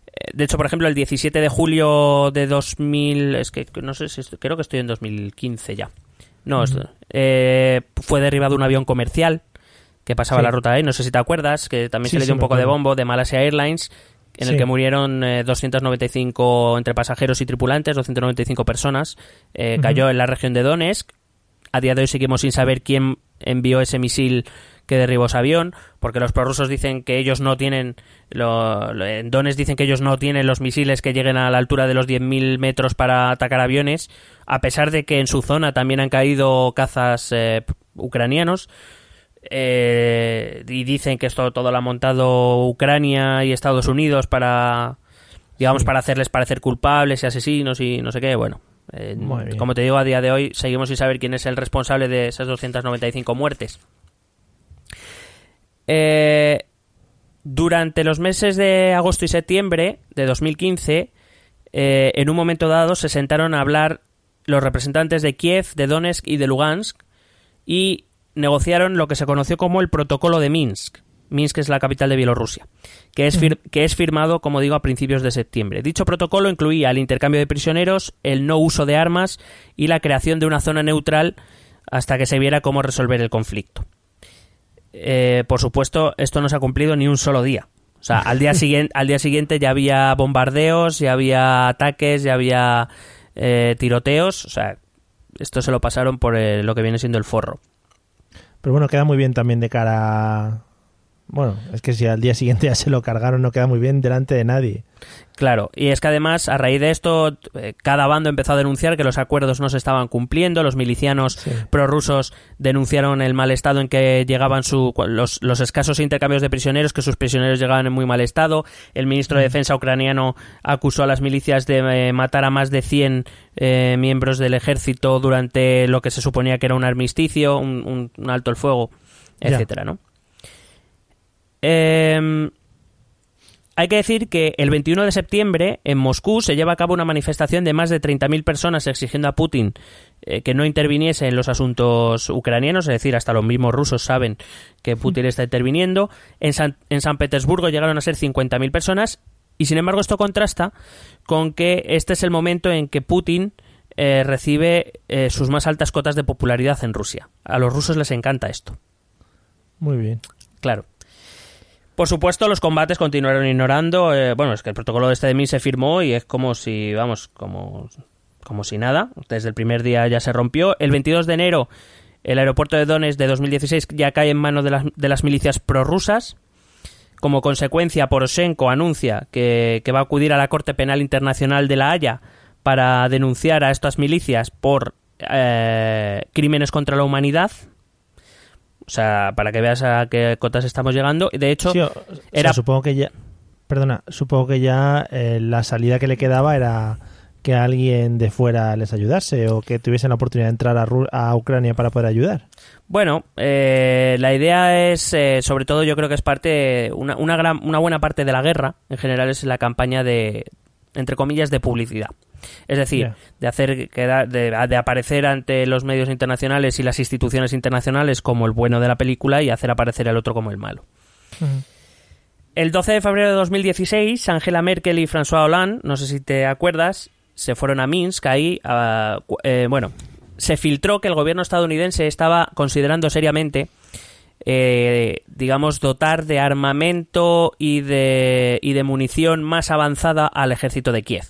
Eh, De hecho, por ejemplo, el 17 de julio de 2000, es que no sé si estoy- creo que estoy en 2015 ya. No, esto- eh, fue derribado un avión comercial que pasaba Sí. la ruta ahí, no sé si te acuerdas, que también Sí, se le sí, dio un poco de bombo de Malaysia Airlines, en el que murieron eh, 295 entre pasajeros y tripulantes, 295 personas. Eh, Cayó en la región de Donetsk. A día de hoy seguimos sin saber quién envió ese misil que derribó ese avión, porque los prorrusos dicen que ellos no tienen, lo, lo- en Donetsk dicen que ellos no tienen los misiles que lleguen a la altura de los 10.000 metros para atacar aviones, a pesar de que en su zona también han caído cazas eh, ucranianos. Eh, y dicen que esto todo lo ha montado Ucrania y Estados Unidos para digamos para hacerles parecer culpables y asesinos y no sé qué. Bueno eh, como te digo a día de hoy seguimos sin saber quién es el responsable de esas 295 muertes. Eh, durante los meses de agosto y septiembre de 2015 eh, en un momento dado se sentaron a hablar los representantes de Kiev, de Donetsk y de Lugansk y negociaron lo que se conoció como el Protocolo de Minsk. Minsk es la capital de Bielorrusia, que es, que es firmado, como digo, a principios de septiembre. Dicho protocolo incluía el intercambio de prisioneros, el no uso de armas y la creación de una zona neutral hasta que se viera cómo resolver el conflicto. Eh, por supuesto, esto no se ha cumplido ni un solo día. O sea, al día siguiente, al día siguiente ya había bombardeos, ya había ataques, ya había eh, tiroteos. O sea, esto se lo pasaron por lo que viene siendo el forro. Pero bueno, queda muy bien también de cara. Bueno, es que si al día siguiente ya se lo cargaron, no queda muy bien delante de nadie. Claro, y es que además, a raíz de esto, eh, cada bando empezó a denunciar que los acuerdos no se estaban cumpliendo, los milicianos Sí. prorrusos denunciaron el mal estado en que llegaban su, los, los escasos intercambios de prisioneros, que sus prisioneros llegaban en muy mal estado, el ministro de Defensa ucraniano acusó a las milicias de eh, matar a más de 100 eh, miembros del ejército durante lo que se suponía que era un armisticio, un, un- un alto el fuego, Ya. etcétera, ¿no? Em, hay que decir que el 21 de septiembre en Moscú se lleva a cabo una manifestación de más de 30.000 personas exigiendo a Putin eh, que no interviniese en los asuntos ucranianos, es decir, hasta los mismos rusos saben que Putin está interviniendo. En San, en San Petersburgo llegaron a ser 50.000 personas y sin embargo esto contrasta con que este es el momento en que Putin eh, recibe eh, sus más altas cotas de popularidad en Rusia. A los rusos les encanta esto. Muy bien. Claro. Por supuesto, los combates continuaron ignorando. eh, bueno, es que el protocolo de este de se firmó y es como si, vamos, como, como si nada. Desde el primer día ya se rompió. El 22 de enero, el aeropuerto de Donetsk de 2016 ya cae en manos de las, de las milicias prorrusas. Como consecuencia, Poroshenko anuncia que, que va a acudir a la Corte Penal Internacional de La Haya para denunciar a estas milicias por eh, crímenes contra la humanidad. O sea, para que veas a qué cotas estamos llegando. De hecho, Sí, o- o sea, era- supongo que ya. Perdona, supongo que ya eh, la salida que le quedaba era que alguien de fuera les ayudase o que tuviesen la oportunidad de entrar a, Ru- a Ucrania para poder ayudar. Bueno, eh, la idea es, eh, sobre todo, yo creo que es parte, una, una, gran, una buena parte de la guerra, en general, es la campaña de, entre comillas, de publicidad. Es decir, de hacer de, de aparecer ante los medios internacionales y las instituciones internacionales como el bueno de la película y hacer aparecer al otro como el malo. El 12 de febrero de 2016, Angela Merkel y François Hollande, no sé si te acuerdas, se fueron a Minsk ahí. a- eh, bueno, se filtró que el gobierno estadounidense estaba considerando seriamente, eh, digamos, dotar de armamento y de, y de munición más avanzada al ejército de Kiev.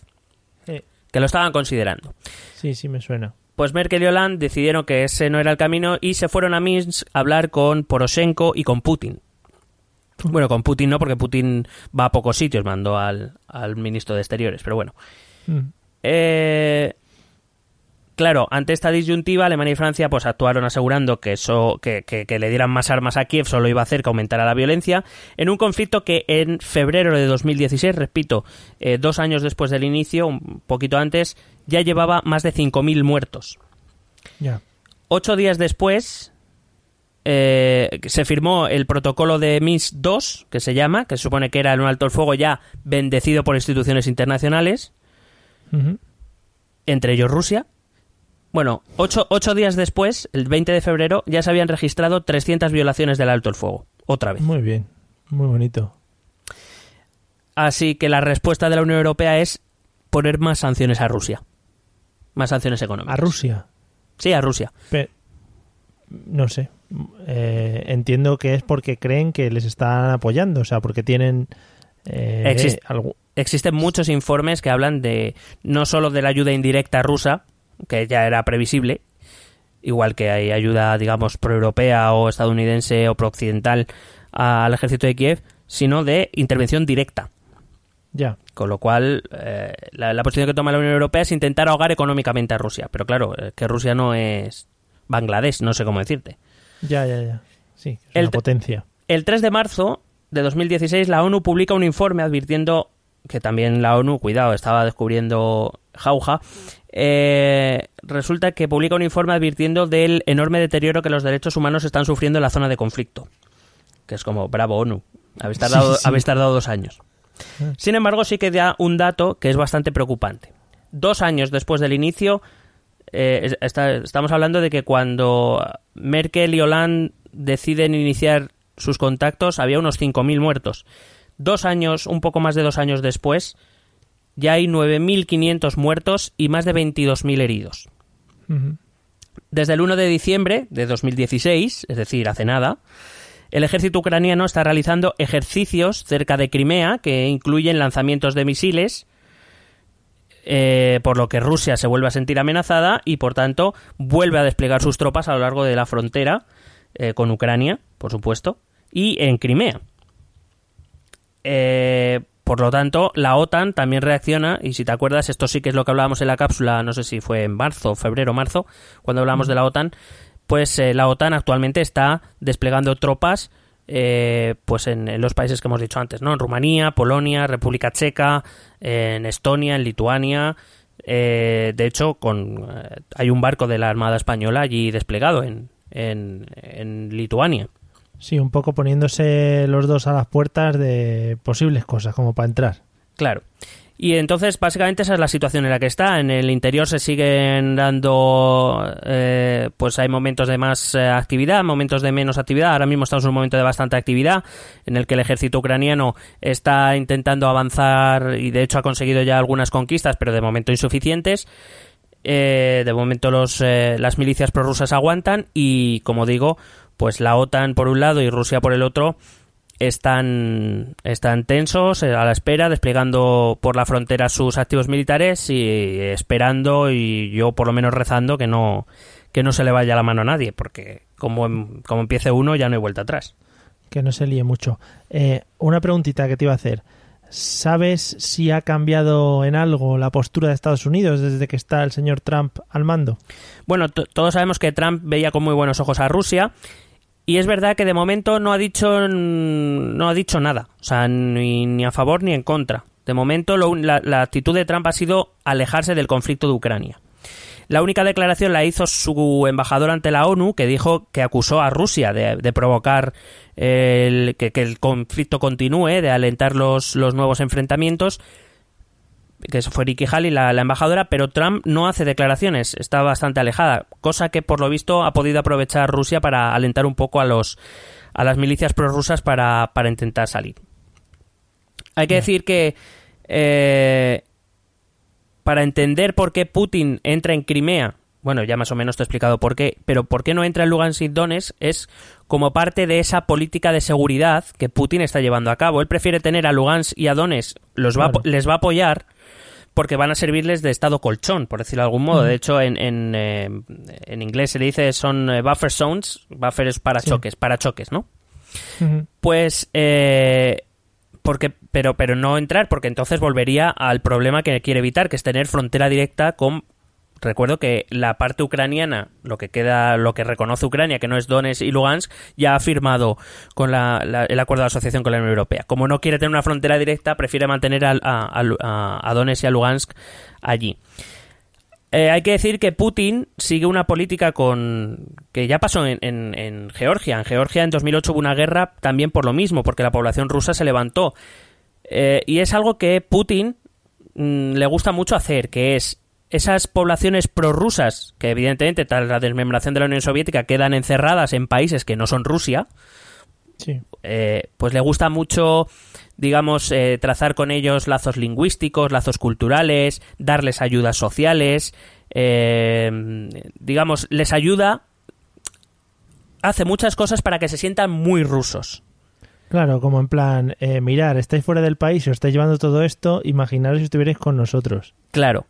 Sí. Que lo estaban considerando. Sí, sí, me suena. Pues Merkel y Hollande decidieron que ese no era el camino y se fueron a Minsk a hablar con Poroshenko y con Putin. Bueno, con Putin no, porque Putin va a pocos sitios, mandó al, al ministro de Exteriores, pero bueno. Mm. Eh, claro, ante esta disyuntiva, Alemania y Francia pues actuaron asegurando que eso, que, que- que le dieran más armas a Kiev solo iba a hacer que aumentara la violencia, en un conflicto que en febrero de 2016, repito, eh, dos años después del inicio, un poquito antes, ya llevaba más de 5.000 muertos. Ocho días después eh, se firmó el protocolo de Minsk II, que se llama, que se supone que era un alto el fuego ya bendecido por instituciones internacionales, entre ellos Rusia. Bueno, ocho, ocho días después, el 20 de febrero, ya se habían registrado 300 violaciones del alto el fuego. Otra vez. Muy bien. Muy bonito. Así que la respuesta de la Unión Europea es poner más sanciones a Rusia. Más sanciones económicas. A Rusia. Sí, a Rusia. No sé. Eh, entiendo que es porque creen que les están apoyando, o sea, porque tienen eh, Exist- algo- Existen muchos informes que hablan de no solo de la ayuda indirecta rusa, que ya era previsible, igual que hay ayuda, digamos, proeuropea o estadounidense o prooccidental al ejército de Kiev, sino de intervención directa. Ya. Con lo cual, eh, la, la posición que toma la Unión Europea es intentar ahogar económicamente a Rusia. Pero claro, eh, que Rusia no es Bangladesh, no sé cómo decirte. Ya, ya, ya. Sí, es El una potencia. El 3 de marzo de 2016 la ONU publica un informe advirtiendo que también la ONU, cuidado, estaba descubriendo jauja, eh, resulta que publica un informe advirtiendo del enorme deterioro que los derechos humanos están sufriendo en la zona de conflicto. Que es como, bravo ONU, habéis tardado, Sí, sí. habéis tardado dos años. Sin embargo, sí que da un dato que es bastante preocupante. Dos años después del inicio, eh, está- estamos hablando de que cuando Merkel y Hollande deciden iniciar sus contactos, había unos 5.000 muertos. Dos años, un poco más de dos años después, ya hay 9.500 muertos y más de 22.000 heridos. Desde el 1 de diciembre de 2016, es decir, hace nada, el ejército ucraniano está realizando ejercicios cerca de Crimea que incluyen lanzamientos de misiles, eh, por lo que Rusia se vuelve a sentir amenazada y, por tanto, vuelve a desplegar sus tropas a lo largo de la frontera eh, con Ucrania, por supuesto, y en Crimea. Eh, por lo tanto, la OTAN también reacciona, y si te acuerdas, esto sí que es lo que hablábamos en la cápsula, no sé si fue en marzo, febrero, marzo, cuando hablamos de la OTAN, pues eh, la OTAN actualmente está desplegando tropas eh, pues en, en los países que hemos dicho antes, ¿no? En Rumanía, Polonia, República Checa, en Estonia, en Lituania. eh, de hecho, con, eh, hay un barco de la Armada Española allí desplegado en, en, en Lituania. Sí, un poco poniéndose los dos a las puertas de posibles cosas, como para entrar. Claro. Y entonces, básicamente, esa es la situación en la que está. En el interior se siguen dando, eh, pues hay momentos de más eh, actividad, momentos de menos actividad. Ahora mismo estamos en un momento de bastante actividad, en el que el ejército ucraniano está intentando avanzar y, de hecho, ha conseguido ya algunas conquistas, pero de momento insuficientes. Eh, de momento los, eh, las milicias prorrusas aguantan y, como digo, pues la OTAN por un lado y Rusia por el otro están, están tensos, eh, a la espera, desplegando por la frontera sus activos militares y esperando y yo por lo menos rezando que no, que no se le vaya la mano a nadie, porque como, em- como empiece uno ya no hay vuelta atrás. Que no se líe mucho. Eh, una preguntita que te iba a hacer. ¿Sabes si ha cambiado en algo la postura de Estados Unidos desde que está el señor Trump al mando? Bueno, todos sabemos que Trump veía con muy buenos ojos a Rusia y es verdad que de momento no ha dicho no ha dicho nada, o sea, ni, ni a favor ni en contra. De momento lo la, la actitud de Trump ha sido alejarse del conflicto de Ucrania. La única declaración la hizo su embajador ante la ONU, que dijo que acusó a Rusia de, provocar que, el conflicto continúe, de alentar los nuevos enfrentamientos, que eso fue Nikki Haley, la, la embajadora, pero Trump no hace declaraciones, está bastante alejada, cosa que por lo visto ha podido aprovechar Rusia para alentar un poco a los a las milicias prorrusas para, para intentar salir. Hay que decir que eh, para entender por qué Putin entra en Crimea, bueno, ya más o menos te he explicado por qué, pero por qué no entra en Lugansk y Donetsk es como parte de esa política de seguridad que Putin está llevando a cabo. Él prefiere tener a Lugansk y a Donetsk, los va Claro. les va a apoyar porque van a servirles de estado colchón, por decirlo de algún modo. De hecho, en, en, eh, en inglés se le dice son eh, buffer zones, buffer es para Sí. choques, para choques, ¿no? Pues, eh, porque, pero, pero no entrar, porque entonces volvería al problema que quiere evitar, que es tener frontera directa con. Recuerdo que la parte ucraniana, lo que queda, lo que reconoce Ucrania, que no es Donetsk y Lugansk, ya ha firmado con la- el acuerdo de asociación con la Unión Europea. Como no quiere tener una frontera directa, prefiere mantener a, Donetsk y a Lugansk allí. Eh, hay que decir que Putin sigue una política con que ya pasó en Georgia. En Georgia en 2008 hubo una guerra también por lo mismo, porque la población rusa se levantó. Eh, y es algo que Putin mm, le gusta mucho hacer, que es esas poblaciones prorrusas, que evidentemente tras la desmembración de la Unión Soviética quedan encerradas en países que no son Rusia, Sí. eh, pues le gusta mucho, digamos, eh, trazar con ellos lazos lingüísticos, lazos culturales, darles ayudas sociales, eh, digamos, les ayuda, hace muchas cosas para que se sientan muy rusos. Claro, como en plan, eh, mirar, estáis fuera del país os estáis llevando todo esto, imaginaros si estuvierais con nosotros. Claro.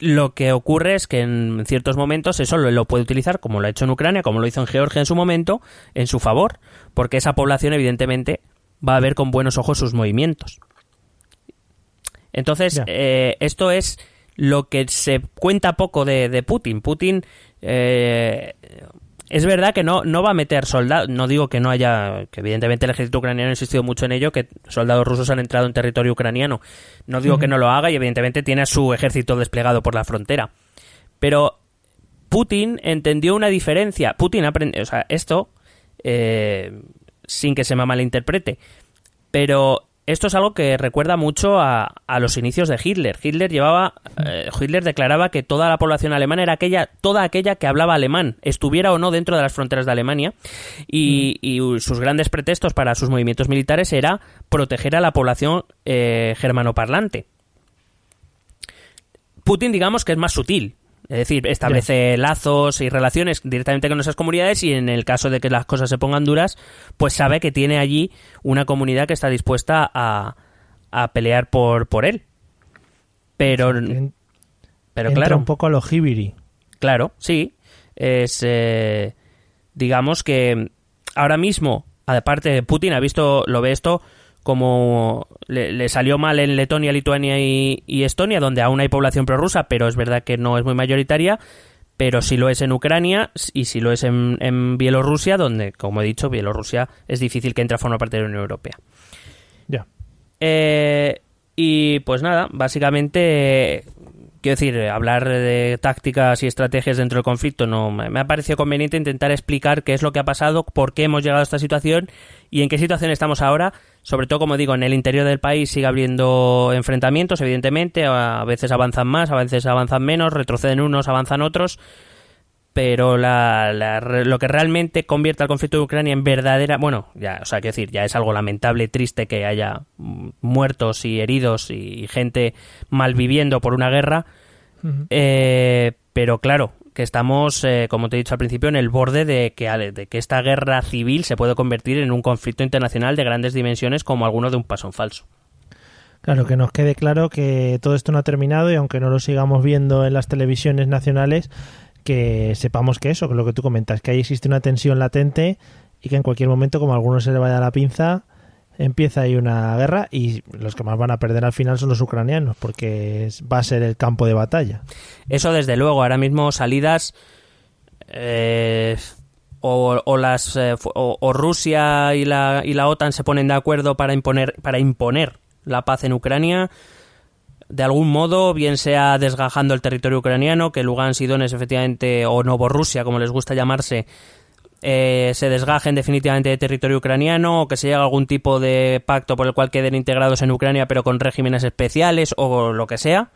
Lo que ocurre es que en ciertos momentos eso lo, lo puede utilizar, como lo ha hecho en Ucrania, como lo hizo en Georgia en su momento, en su favor, porque esa población evidentemente va a ver con buenos ojos sus movimientos. Entonces, eh, esto es lo que se cuenta poco de, de Putin. Putin eh, es verdad que no, no va a meter soldados, no digo que no haya, que evidentemente el ejército ucraniano ha insistido mucho en ello, que soldados rusos han entrado en territorio ucraniano. No digo que no lo haga y evidentemente tiene a su ejército desplegado por la frontera. Pero Putin entendió una diferencia. Putin aprendió, o sea, esto, eh, sin que se me malinterprete, pero esto es algo que recuerda mucho a, a los inicios de Hitler. Hitler llevaba, eh, Hitler declaraba que toda la población alemana era aquella, toda aquella que hablaba alemán, estuviera o no dentro de las fronteras de Alemania, y, y sus grandes pretextos para sus movimientos militares era proteger a la población eh, germanoparlante. Putin, digamos que es más sutil. Es decir, establece lazos y relaciones directamente con esas comunidades y en el caso de que las cosas se pongan duras, pues sabe que tiene allí una comunidad que está dispuesta a, a pelear por, por él. Pero, En- pero entra claro, un poco a lo hibiri. Claro, sí. Es, eh, digamos que ahora mismo, aparte Putin ha visto, lo ve esto como le, le salió mal en Letonia, Lituania y, y Estonia, donde aún hay población prorrusa, pero es verdad que no es muy mayoritaria, pero sí lo es en Ucrania y sí lo es en, en Bielorrusia, donde, como he dicho, Bielorrusia es difícil que entre a formar parte de la Unión Europea. Ya. Eh, y pues nada, básicamente, quiero decir, hablar de tácticas y estrategias dentro del conflicto no me ha parecido conveniente intentar explicar qué es lo que ha pasado, por qué hemos llegado a esta situación y en qué situación estamos ahora. Sobre todo, como digo, en el interior del país sigue habiendo enfrentamientos, evidentemente, a veces avanzan más, a veces avanzan menos, retroceden unos, avanzan otros pero la, la- lo que realmente convierte al conflicto de Ucrania en verdadera, bueno, ya, o sea, quiero decir, ya es algo lamentable y triste que haya muertos y heridos y gente malviviendo por una guerra, eh, pero claro, que estamos, eh, como te he dicho al principio, en el borde de que, de que esta guerra civil se puede convertir en un conflicto internacional de grandes dimensiones como alguno de un paso en falso. Claro, que nos quede claro que todo esto no ha terminado y aunque no lo sigamos viendo en las televisiones nacionales, que sepamos que eso, que lo que tú comentas, que ahí existe una tensión latente y que en cualquier momento, como a alguno se le vaya la pinza, empieza ahí una guerra y los que más van a perder al final son los ucranianos, porque va a ser el campo de batalla. Eso desde luego, ahora mismo salidas eh, o, o las eh, o Rusia y la, y la OTAN se ponen de acuerdo para imponer para imponer la paz en Ucrania de algún modo, bien sea desgajando el territorio ucraniano, que Lugansk y Donetsk efectivamente, o Novorrusia, como les gusta llamarse, eh, se desgajen definitivamente de territorio ucraniano, o que se llegue a algún tipo de pacto por el cual queden integrados en Ucrania, pero con regímenes especiales, o lo que sea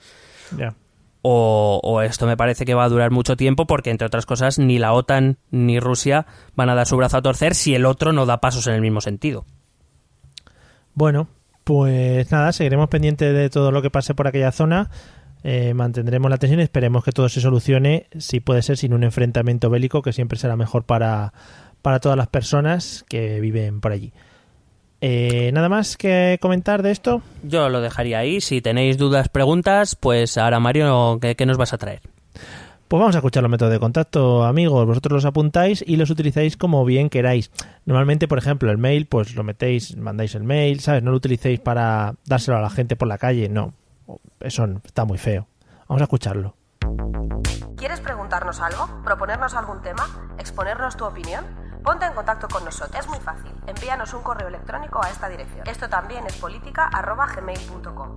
o, o esto me parece que va a durar mucho tiempo porque, entre otras cosas, ni la OTAN ni Rusia van a dar su brazo a torcer si el otro no da pasos en el mismo sentido. Bueno, pues nada, seguiremos pendientes de todo lo que pase por aquella zona. Eh, mantendremos la tensión y esperemos que todo se solucione, si puede ser sin un enfrentamiento bélico, que siempre será mejor para, para todas las personas que viven por allí. Eh, ¿Nada más que comentar de esto? Yo lo dejaría ahí. Si tenéis dudas, preguntas, pues ahora Mario, ¿qué, qué nos vas a traer? Pues vamos a escuchar los métodos de contacto, amigos. Vosotros los apuntáis y los utilizáis como bien queráis. Normalmente, por ejemplo, el mail, pues lo metéis, mandáis el mail, ¿sabes? No lo utilicéis para dárselo a la gente por la calle, no. Eso está muy feo. Vamos a escucharlo. ¿Quieres preguntarnos algo? ¿Proponernos algún tema? ¿Exponernos tu opinión? Ponte en contacto con nosotros. Es muy fácil. Envíanos un correo electrónico a esta dirección. Esto también es política arroba gmail.com.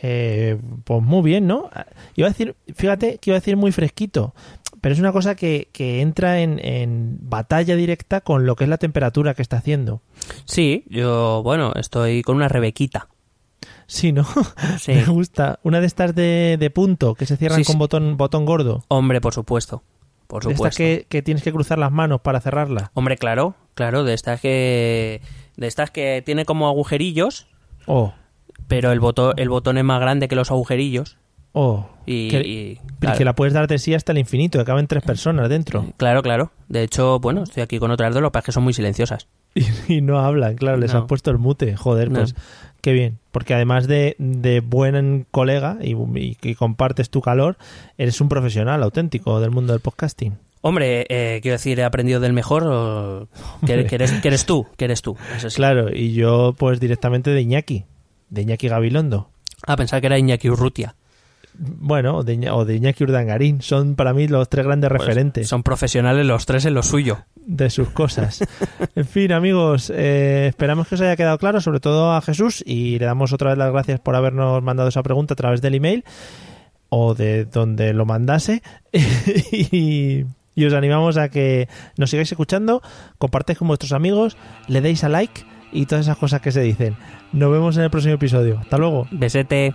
Eh, pues muy bien, ¿no? Iba a decir, fíjate que iba a decir muy fresquito, pero es una cosa que, que entra en, en batalla directa con lo que es la temperatura que está haciendo. Sí, yo, bueno, estoy con una rebequita. Sí, ¿no? Sí. Me gusta. Una de estas de, de punto, que se cierran Sí, con sí. Botón, botón gordo. Hombre, por supuesto. Por De estas supuesto. que, que tienes que cruzar las manos para cerrarla. Hombre, claro, claro, de estas que de estas que tiene como agujerillos, Oh, pero el botón el botón es más grande que los agujerillos oh. y, que, y, claro, que la puedes dar de sí hasta el infinito, que caben tres personas dentro. claro, claro. De hecho, bueno, estoy aquí con otras dos, lo que que son muy silenciosas. Y, y no hablan, claro, les No. has puesto el mute. Joder, No. pues qué bien. Porque además de, de buen colega y, y que compartes tu calor, eres un profesional auténtico del mundo del podcasting. Hombre, eh, quiero decir, he aprendido del mejor, o- que, que eres, que eres tú, que eres tú. Eso sí. Claro, y yo pues directamente de Iñaki, de Iñaki Gabilondo. Ah, pensaba que era Iñaki Urrutia. Bueno, o de, o de Iñaki Urdangarín, son para mí los tres grandes Pues referentes son profesionales los tres en lo suyo. de sus cosas. en fin, amigos, eh, esperamos que os haya quedado claro, sobre todo a Jesús, y le damos otra vez las gracias por habernos mandado esa pregunta a través del email o de donde lo mandase. y, y os animamos a que nos sigáis escuchando, compartáis con vuestros amigos, le deis a like y todas esas cosas que se dicen. Nos vemos en el próximo episodio. Hasta luego. Besete.